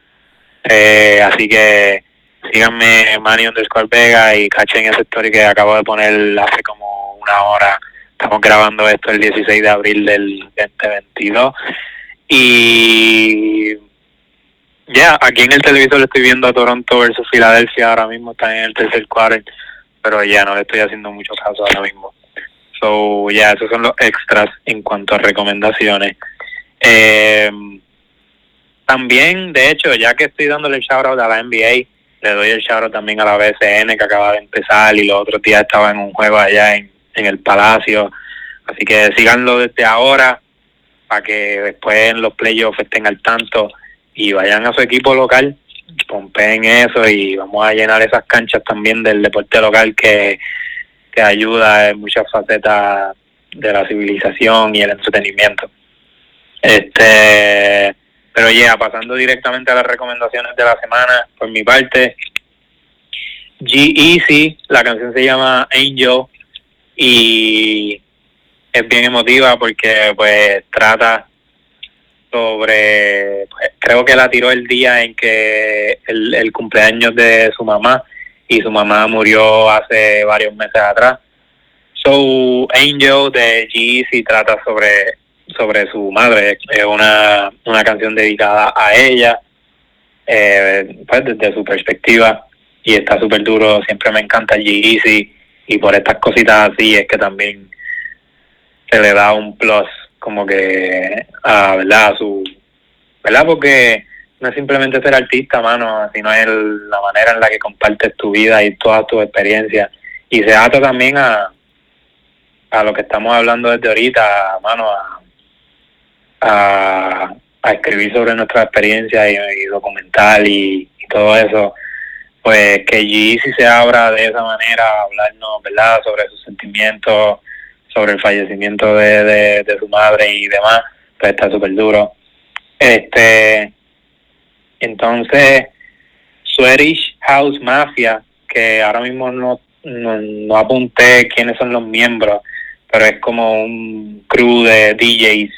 Eh, así que síganme Manny underscore Vega y cachen ese story que acabo de poner hace como una hora Estamos grabando esto el 16 de abril del 2022. Y ya, aquí en el televisor le estoy viendo a Toronto versus Filadelfia ahora mismo, está en el tercer quarter, pero ya no le estoy haciendo mucho caso ahora mismo. So, ya, esos son los extras en cuanto a recomendaciones. Eh, también, de hecho, ya que estoy dándole el shout out a la NBA, le doy el shout out también a la BCN que acaba de empezar y los otros días estaba en un juego allá en en el Palacio. Así que síganlo desde ahora para que después en los playoffs estén al tanto y vayan a su equipo local, pompeen eso y vamos a llenar esas canchas también del deporte local que, que ayuda en muchas facetas de la civilización y el entretenimiento. Este, pero ya, pasando directamente a las recomendaciones de la semana, por mi parte, G-Easy, la canción se llama Angel, y es bien emotiva porque pues trata sobre, pues, creo que la tiró el día en que el, cumpleaños de su mamá y su mamá murió hace varios meses atrás. So Angel de G trata sobre sobre su madre, es una, una canción dedicada a ella, eh, pues desde su perspectiva y está súper duro, siempre me encanta G y por estas cositas así es que también se le da un plus como que a verdad a su verdad porque no es simplemente ser artista mano sino es la manera en la que compartes tu vida y todas tus experiencias. Y se ata también a a lo que estamos hablando desde ahorita mano a, a, escribir sobre nuestra experiencia y, documental y todo eso pues que Yeezy se abra de esa manera a hablarnos, ¿verdad?, sobre sus sentimientos, sobre el fallecimiento de, de, su madre y demás, pues está súper duro. Este, entonces, Swedish House Mafia, que ahora mismo no, no, apunté quiénes son los miembros, pero es como un crew de DJs,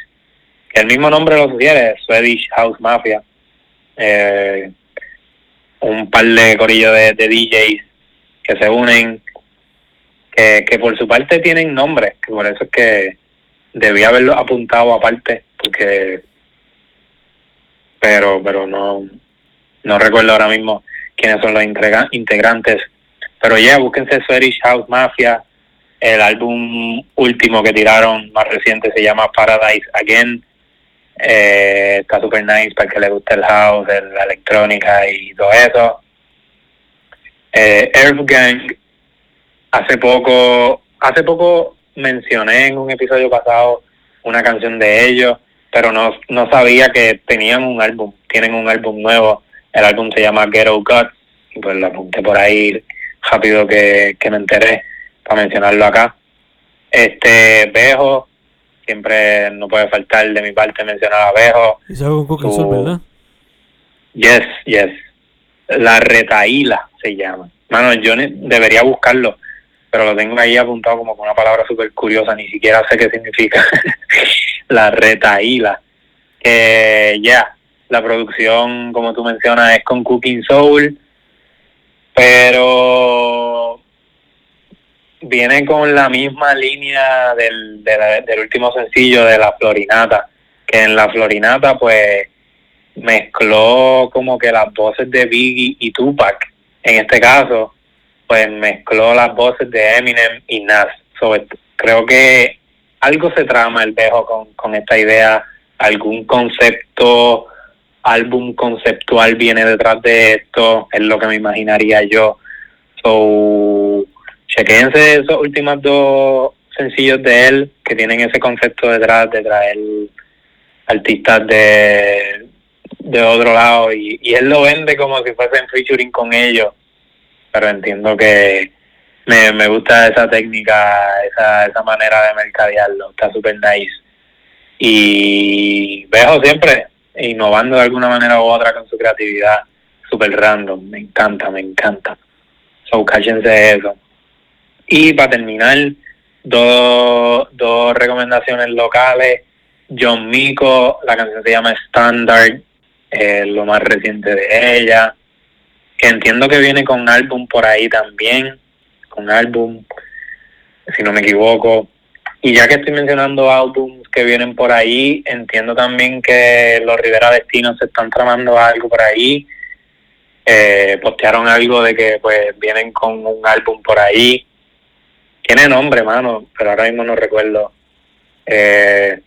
que el mismo nombre lo sugiere, Swedish House Mafia. Eh, un par de corillos de, DJs que se unen, que, que por su parte tienen nombres, que por eso es que debía haberlo apuntado aparte, porque pero pero no no recuerdo ahora mismo quiénes son los integrantes. Pero ya búsquense Swedish House Mafia el álbum último que tiraron más reciente se llama Paradise Again eh, está super nice para que le guste el house, la electrónica y todo eso. Eh, Earth Gang, hace poco, hace poco mencioné en un episodio pasado una canción de ellos, pero no, no sabía que tenían un álbum, tienen un álbum nuevo, el álbum se llama Ghetto God, y pues lo apunté por ahí rápido que, que me enteré para mencionarlo acá. Este, Bejo, Siempre no puede faltar de mi parte mencionar a Bejo. Y se con Su- ¿verdad? Yes, yes. La retaíla se llama. Mano, yo debería buscarlo, pero lo tengo ahí apuntado como con una palabra súper curiosa, ni siquiera sé qué significa. la retaíla. Que ya, la producción, como tú mencionas, es con Cooking Soul, pero viene con la misma línea del, del último sencillo de La Florinata, que en La Florinata pues mezcló como que las voces de Biggie y Tupac. En este caso, pues mezcló las voces de Eminem y Nas. So, creo que algo se trama el dejo con, con esta idea, algún concepto, álbum conceptual viene detrás de esto, es lo que me imaginaría yo. So, chequense esos últimos dos sencillos de él que tienen ese concepto detrás de traer artistas de, de otro lado y, y él lo vende como si fuesen featuring con ellos. Pero entiendo que me, me gusta esa técnica esa, esa manera de mercadearlo. Está súper nice. Y Bejo siempre innovando de alguna manera u otra con su creatividad. Súper random. Me encanta me encanta. So cállense eso y para terminar dos, dos recomendaciones locales John Mico, la canción se llama Standard, lo más reciente de ella, que entiendo que viene con álbum por ahí también, con álbum, si no me equivoco. Y ya que estoy mencionando álbums que vienen por ahí, entiendo también que los Rivera Destinos se están tramando algo por ahí. Eh, postearon algo de que pues vienen con un álbum por ahí. Tiene nombre, mano, pero ahora mismo no recuerdo. Eh,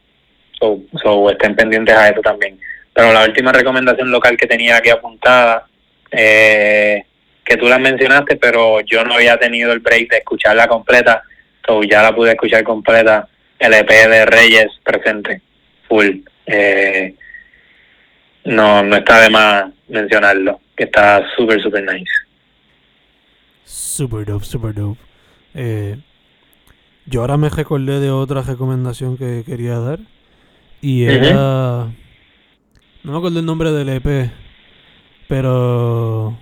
So, so estén pendientes a eso también. Pero la última recomendación local que tenía aquí apuntada, eh, que tú la mencionaste, pero yo no había tenido el break de escucharla completa, so ya la pude escuchar completa, el EP de Reyes presente, full. Eh, no, no está de más mencionarlo, que está súper, súper nice. Super dope, super dope. Eh, yo ahora me recordé de otra recomendación que quería dar. Y era. No me acuerdo el nombre del EP. Pero.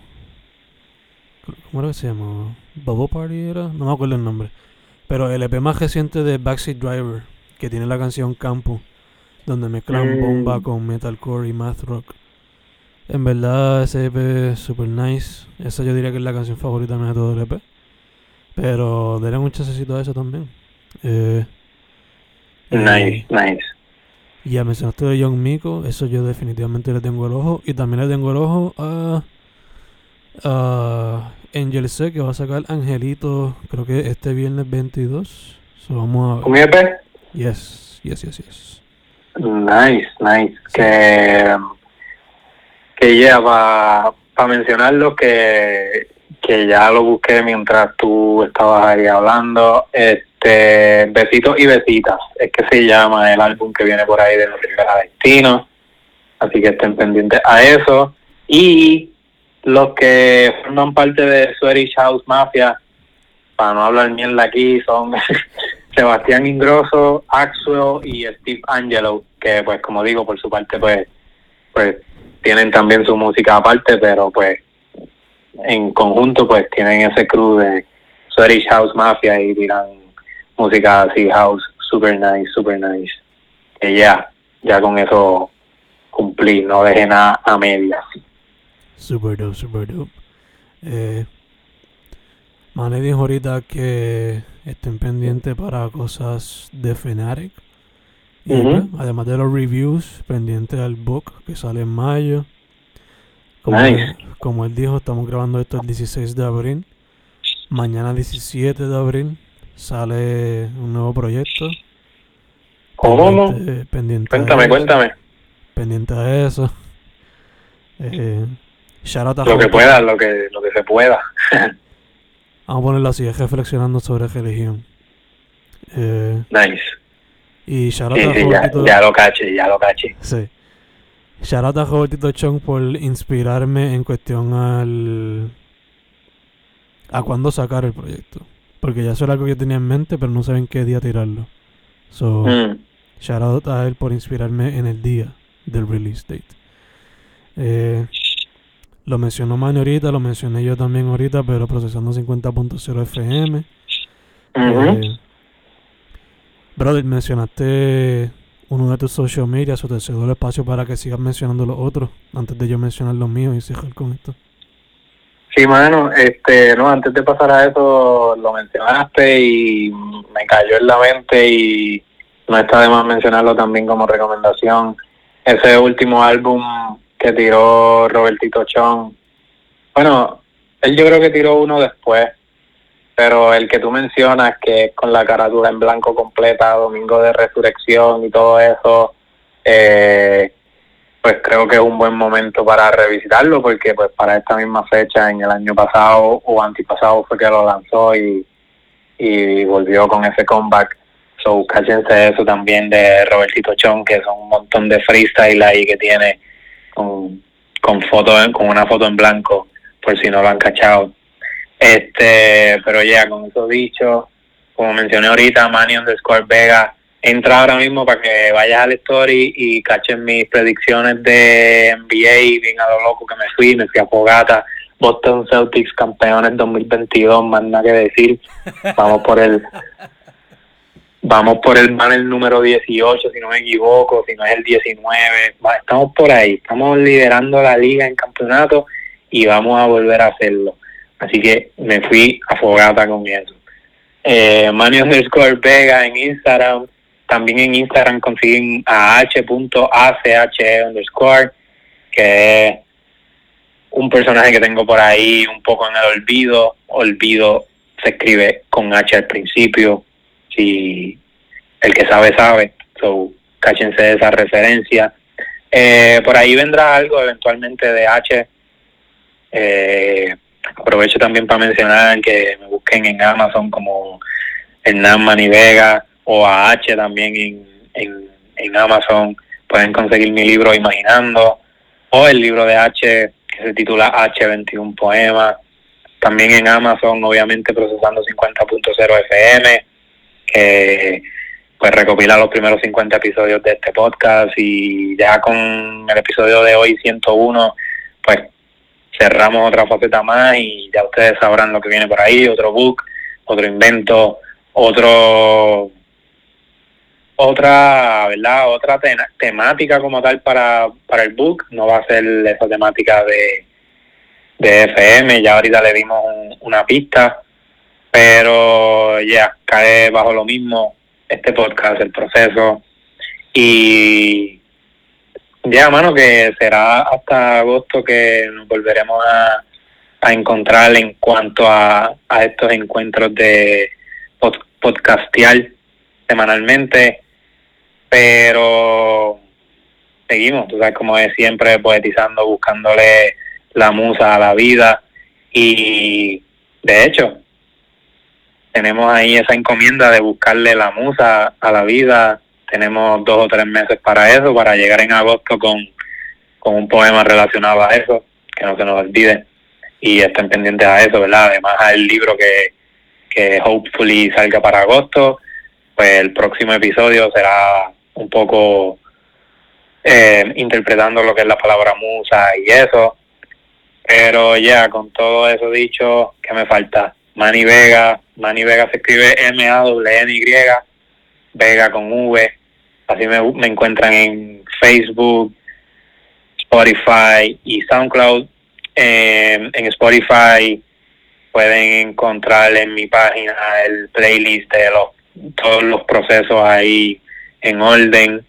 ¿Cómo era que se llama? ¿Bubble Party era? No me acuerdo el nombre. Pero el EP más reciente de Backseat Driver. Que tiene la canción Campo. Donde mezclan Mm. bomba con metalcore y math rock. En verdad, ese EP es super nice. Esa yo diría que es la canción favorita mía de todo el EP. Pero daré un chasecito a eso también. Eh, Nice, nice. y ya mencionaste de Young Miko. Eso yo definitivamente le tengo el ojo. Y también le tengo el ojo a, a Angel C. Que va a sacar Angelito. Creo que este viernes 22. So vamos a ¿Un EP? Yes, yes, yes, yes. Nice, nice. Que, que ya, para mencionarlo, que, que ya lo busqué mientras tú estabas ahí hablando. Este, Besitos y Besitas, es que se llama el álbum que viene por ahí de los Rivera Destino. Así que estén pendientes a eso. Y los que forman parte de Swedish House Mafia, para no hablar mierda aquí, son Sebastián Ingrosso, Axwell y Steve Angelo, que pues como digo, por su parte pues pues tienen también su música aparte, pero pues en conjunto pues tienen ese crew de Swedish House Mafia y tiran música así house, super nice, super nice. Que ya, ya con eso cumplí, no dejé nada a medias. Super dope, super dope. Eh, Mane dijo ahorita que estén pendientes para cosas de Fnatic. Y pues, además de los reviews, pendientes al book que sale en mayo. Como, Nice. como él dijo, estamos grabando esto el 16 de abril. Mañana 17 de abril sale un nuevo proyecto. ¿Cómo? Pendiente, pendiente Cuéntame, cuéntame. Pendiente a eso. Eh, Lo que pueda, lo que, lo que se pueda. Vamos a ponerlo así, es reflexionando sobre religión. Eh, Nice. y out Sí, sí, ya, ya lo caché, ya lo caché. sí. Shout out a Robertito Chong por inspirarme en cuestión al a cuándo sacar el proyecto. Porque ya eso era algo que yo tenía en mente, pero no sabía en qué día tirarlo. So, Mm. Shout out a él por inspirarme en el día del release date. Eh, lo mencionó Manny ahorita, lo mencioné yo también ahorita, pero procesando 50.0 FM. Eh, brother, mencionaste uno de tus social media, o te cedo el espacio para que sigas mencionando los otros, antes de yo mencionar los míos y cerrar con esto. Sí, mano, este, no, antes de pasar a eso, lo mencionaste y me cayó en la mente y no está de más mencionarlo también como recomendación. Ese último álbum que tiró Robertito Chong, bueno, él yo creo que tiró uno después, pero el que tú mencionas, que es con la carátula en blanco completa, Domingo de Resurrección y todo eso, eh, pues creo que es un buen momento para revisitarlo porque pues para esta misma fecha en el año pasado o antipasado fue que lo lanzó y, y volvió con ese comeback. So, cáchense eso también de Robertito Chon, que son un montón de freestyle ahí que tiene con, con, foto, con una foto en blanco, por si no lo han cachado. Este, pero ya, con eso dicho, como mencioné ahorita, Manny underscore Vega entra ahora mismo para que vayas al story y cachen mis predicciones de NBA, bien a lo loco que me fui, me fui a Fogata, Boston Celtics campeones 2022, más nada que decir, vamos por el vamos por el el número 18, si no me equivoco, si no es el 19, estamos por ahí, estamos liderando la liga en campeonato y vamos a volver a hacerlo. Así que me fui a Fogata con eso. Eh, Manny underscore Vega en Instagram, también en Instagram consiguen a h.ache underscore, que es un personaje que tengo por ahí un poco en el olvido. Olvido se escribe con H al principio. Si el que sabe, sabe. So, cáchense esa referencia. Eh, por ahí vendrá algo eventualmente de H. Eh, aprovecho también para mencionar que me busquen en Amazon como Hernán Manivega o a H también en, en, en Amazon. Pueden conseguir mi libro Imaginando o el libro de H que se titula H21 Poemas. También en Amazon, obviamente, Procesando 50.0 FM, que pues recopila los primeros 50 episodios de este podcast y ya con el episodio de hoy 101, pues cerramos otra faceta más y ya ustedes sabrán lo que viene por ahí, otro book, otro invento, otro otra, ¿verdad? Otra temática como tal para, para el book, no va a ser esa temática de, de FM, ya ahorita le dimos una pista, pero ya, cae bajo lo mismo este podcast, el proceso, y ya, mano, que será hasta agosto que nos volveremos a, a encontrar en cuanto a, a estos encuentros de pod, podcastial semanalmente. Pero seguimos, tú sabes, como es siempre, poetizando, buscándole la musa a la vida. Y de hecho tenemos ahí esa encomienda de buscarle la musa a la vida, tenemos dos o tres meses para eso, para llegar en agosto con, con un poema relacionado a eso, que no se nos olvide y estén pendientes a eso, ¿verdad? Además al libro que, que hopefully salga para agosto, pues el próximo episodio será un poco eh, interpretando lo que es la palabra musa y eso. Pero ya, con todo eso dicho, ¿qué me falta? Manny Vega, Manny Vega se escribe M-A-W-N-Y, Vega con V. Así me, encuentran en Facebook, Spotify y SoundCloud. en Spotify pueden encontrar en mi página el playlist de los, todos los procesos ahí en orden.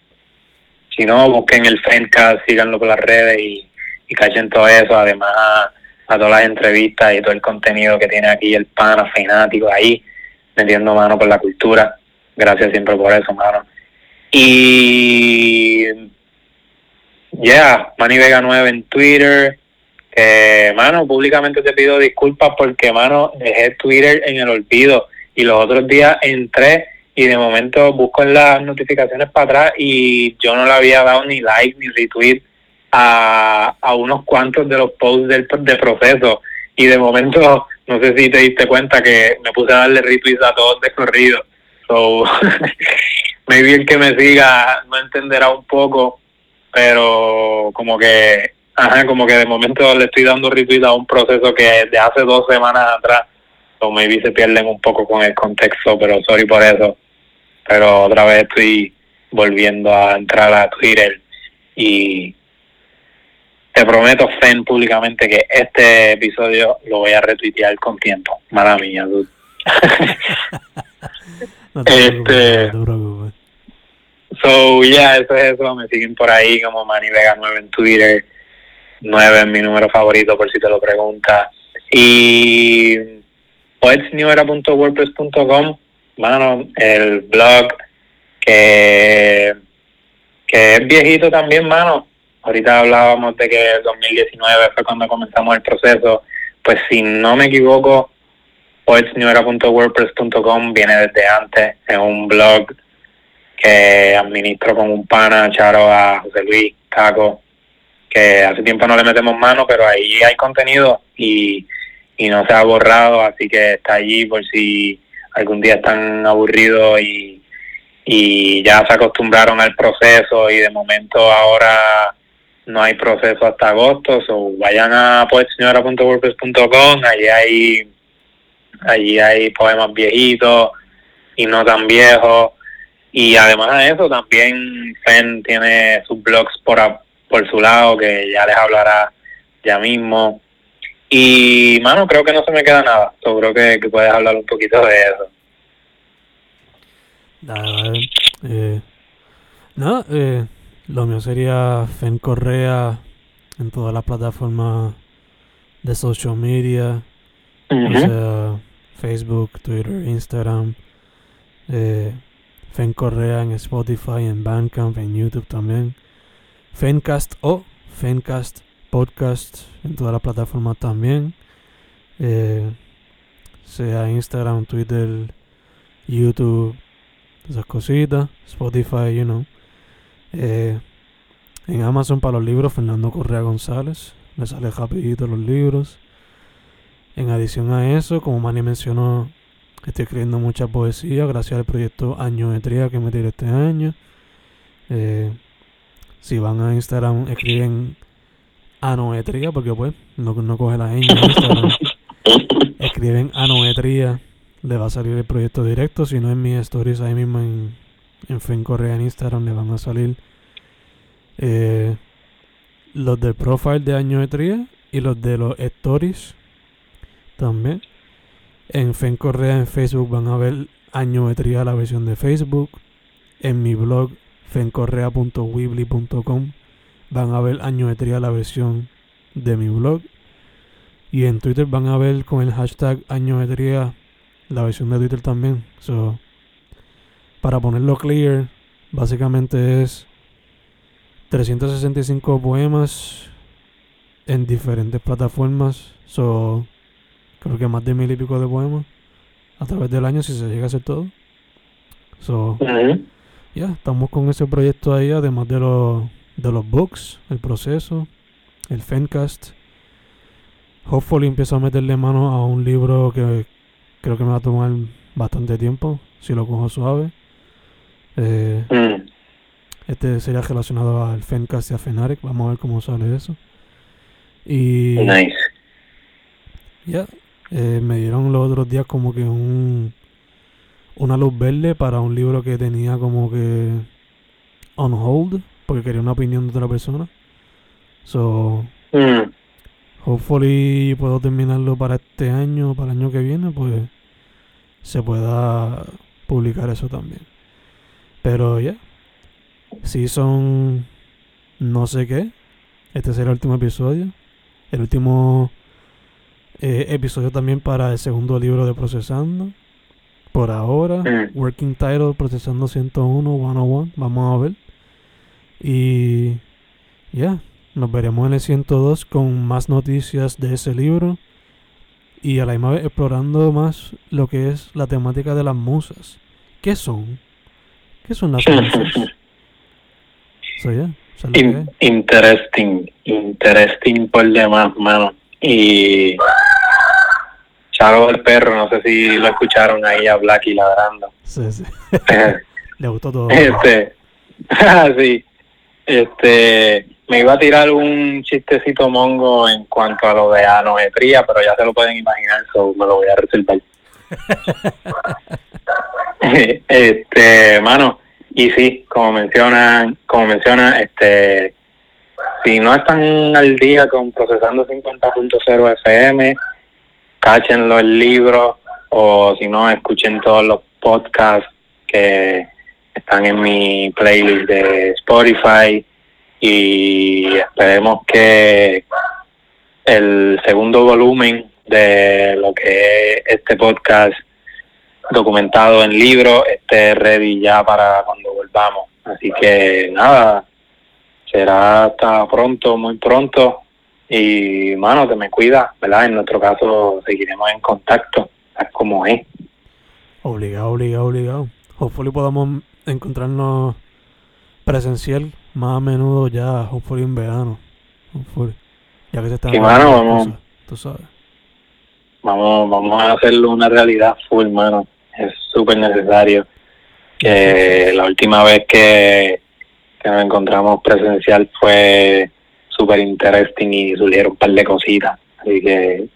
Si no, busquen el Fencast, síganlo por las redes y, y cachen todo eso. Además, a, todas las entrevistas y todo el contenido que tiene aquí el pana fanático ahí, metiendo mano por la cultura. Gracias siempre por eso, mano. Y. Yeah, Manny Vega 9 en Twitter. Que, mano, públicamente te pido disculpas porque, mano, dejé Twitter en el olvido. Y los otros días entré y de momento busco en las notificaciones para atrás y yo no le había dado ni like ni retweet a, a unos cuantos de los posts del de proceso y de momento no sé si te diste cuenta que me puse a darle retweets a todos de corrido so, maybe el que me siga no entenderá un poco, pero como que, ajá, como que de momento le estoy dando retweet a un proceso que de hace dos semanas atrás, o maybe se pierden un poco con el contexto, pero sorry por eso. Pero otra vez estoy volviendo a entrar a Twitter y te prometo, Fen, públicamente que este episodio lo voy a retuitear con tiempo. Mala mía, dude. No te preocupes, Este- no te preocupes. So, yeah, eso es eso. Me siguen por ahí como Manny Vega 9 en Twitter. 9 es mi número favorito, por si te lo preguntas. Y poetsnewera.wordpress.com, mano, el blog que, que es viejito también, mano. Ahorita hablábamos de que el 2019 fue cuando comenzamos el proceso. Pues si no me equivoco, poetsnewera.wordpress.com viene desde antes. Es un blog que administro con un pana, Charo, a José Luis, Caco, que hace tiempo no le metemos mano, pero ahí hay contenido y, y no se ha borrado, así que está allí por si algún día están aburridos y, y ya se acostumbraron al proceso y de momento ahora no hay proceso hasta agosto, o vayan a poetseñora.wordpress.com, allí hay allí hay poemas viejitos y no tan viejos. Y además de eso también Fen tiene sus blogs por a- por su lado que ya les hablará ya mismo. Y mano creo que no se me queda nada. Yo creo que, que puedes hablar un poquito de eso. Dale, dale. Eh, no, eh, lo mío sería Fen Correa en todas las plataformas de social media, o sea, Facebook, Twitter, Instagram, eh, Fen en Spotify, en Bandcamp, en YouTube también, Fencast o Fencast Podcast en todas las plataformas también, eh, sea Instagram, Twitter, YouTube, esas cositas, Spotify, you know. Eh, en Amazon para los libros, Fernando Correa González, me sale rapidito los libros. En adición a eso, como Manny mencionó, estoy escribiendo mucha poesía gracias al proyecto Añometría que me tiré este año. Eh, si van a Instagram, escriben Anometría, porque pues no, no coge la ñ Instagram. Escriben Anometría, le va a salir el proyecto directo. Si no en mis stories ahí mismo en, en Fen Correa en Instagram le van a salir eh, los del profile de Añometría y los de los stories también. En Fen Correa en Facebook van a ver Añometría la versión de Facebook. En mi blog fencorrea.weebly.com van a ver Añometría la versión de mi blog. Y en Twitter van a ver con el hashtag Añometría la versión de Twitter también. So, para ponerlo clear, básicamente es 365 poemas en diferentes plataformas. So, creo que más de mil y pico de poemas a través del año si se llega a hacer todo. So, ya, estamos con ese proyecto ahí, además de los, de los books, el proceso, el Fencast. Hopefully empiezo a meterle mano a un libro que creo que me va a tomar bastante tiempo, si lo cojo suave. Eh, este sería relacionado al Fencast y a Fenarek, vamos a ver cómo sale eso. Y nice ya, eh, me dieron los otros días como que un una luz verde para un libro que tenía como que on hold porque quería una opinión de otra persona. So, Mm. hopefully puedo terminarlo para este año, para el año que viene, pues se pueda publicar eso también. Pero ya, si son no sé qué, este será el último episodio. El último eh, episodio también para el segundo libro de Procesando. Por ahora, Mm. Working Title Procesando 101, 101, vamos a ver. Y ya, nos veremos en el 102 con más noticias de ese libro. Y a la misma vez explorando más lo que es la temática de las musas. ¿Qué son? ¿Qué son las musas? So, In- interesting, interesting por demás, mano. Y Charo el perro, no sé si lo escucharon ahí a Blacky ladrando. Sí, sí. Le gustó todo. Este, sí, este, me iba a tirar un chistecito mongo en cuanto a lo de anometría, pero ya se lo pueden imaginar, so me lo voy a reservar. este, mano, y sí, como mencionan, como menciona, este, si no están al día con procesando 50.0 FM, cáchenlo el libro o si no, escuchen todos los podcasts que están en mi playlist de Spotify y esperemos que el segundo volumen de lo que es este podcast documentado en libro esté ready ya para cuando volvamos. Así que nada, será hasta pronto, muy pronto. Y mano, te me cuida, ¿verdad? En nuestro caso seguiremos en contacto, es como es. Obligado, obligado, obligado. Hopefully podamos encontrarnos presencial más a menudo ya, hopefully en verano. Hopefully. Ya que se está Sí, mano, vamos. Tú sabes. Vamos, vamos a hacerlo una realidad full, mano. Es súper necesario. Que la última vez que, que nos encontramos presencial fue súper interesting y surgieron un par de cositas. Así que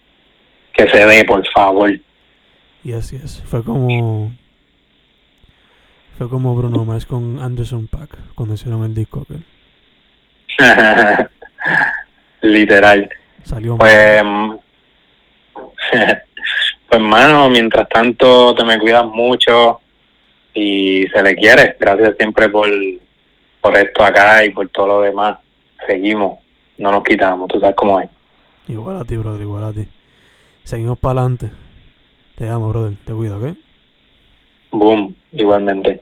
que se dé, por favor. Y así es. Fue como. Fue como Bruno Mars con Anderson Pack cuando hicieron el disco. aquel. Literal. Salió Pues, mm, pues mano, mientras tanto te me cuidas mucho y se le quiere. Gracias siempre por, por esto acá y por todo lo demás. Seguimos, no nos quitamos, tú sabes cómo es. Igual a ti, brother, igual a ti. Seguimos para adelante. Te amo, brother. Te cuido, ¿ok? Boom, igualmente.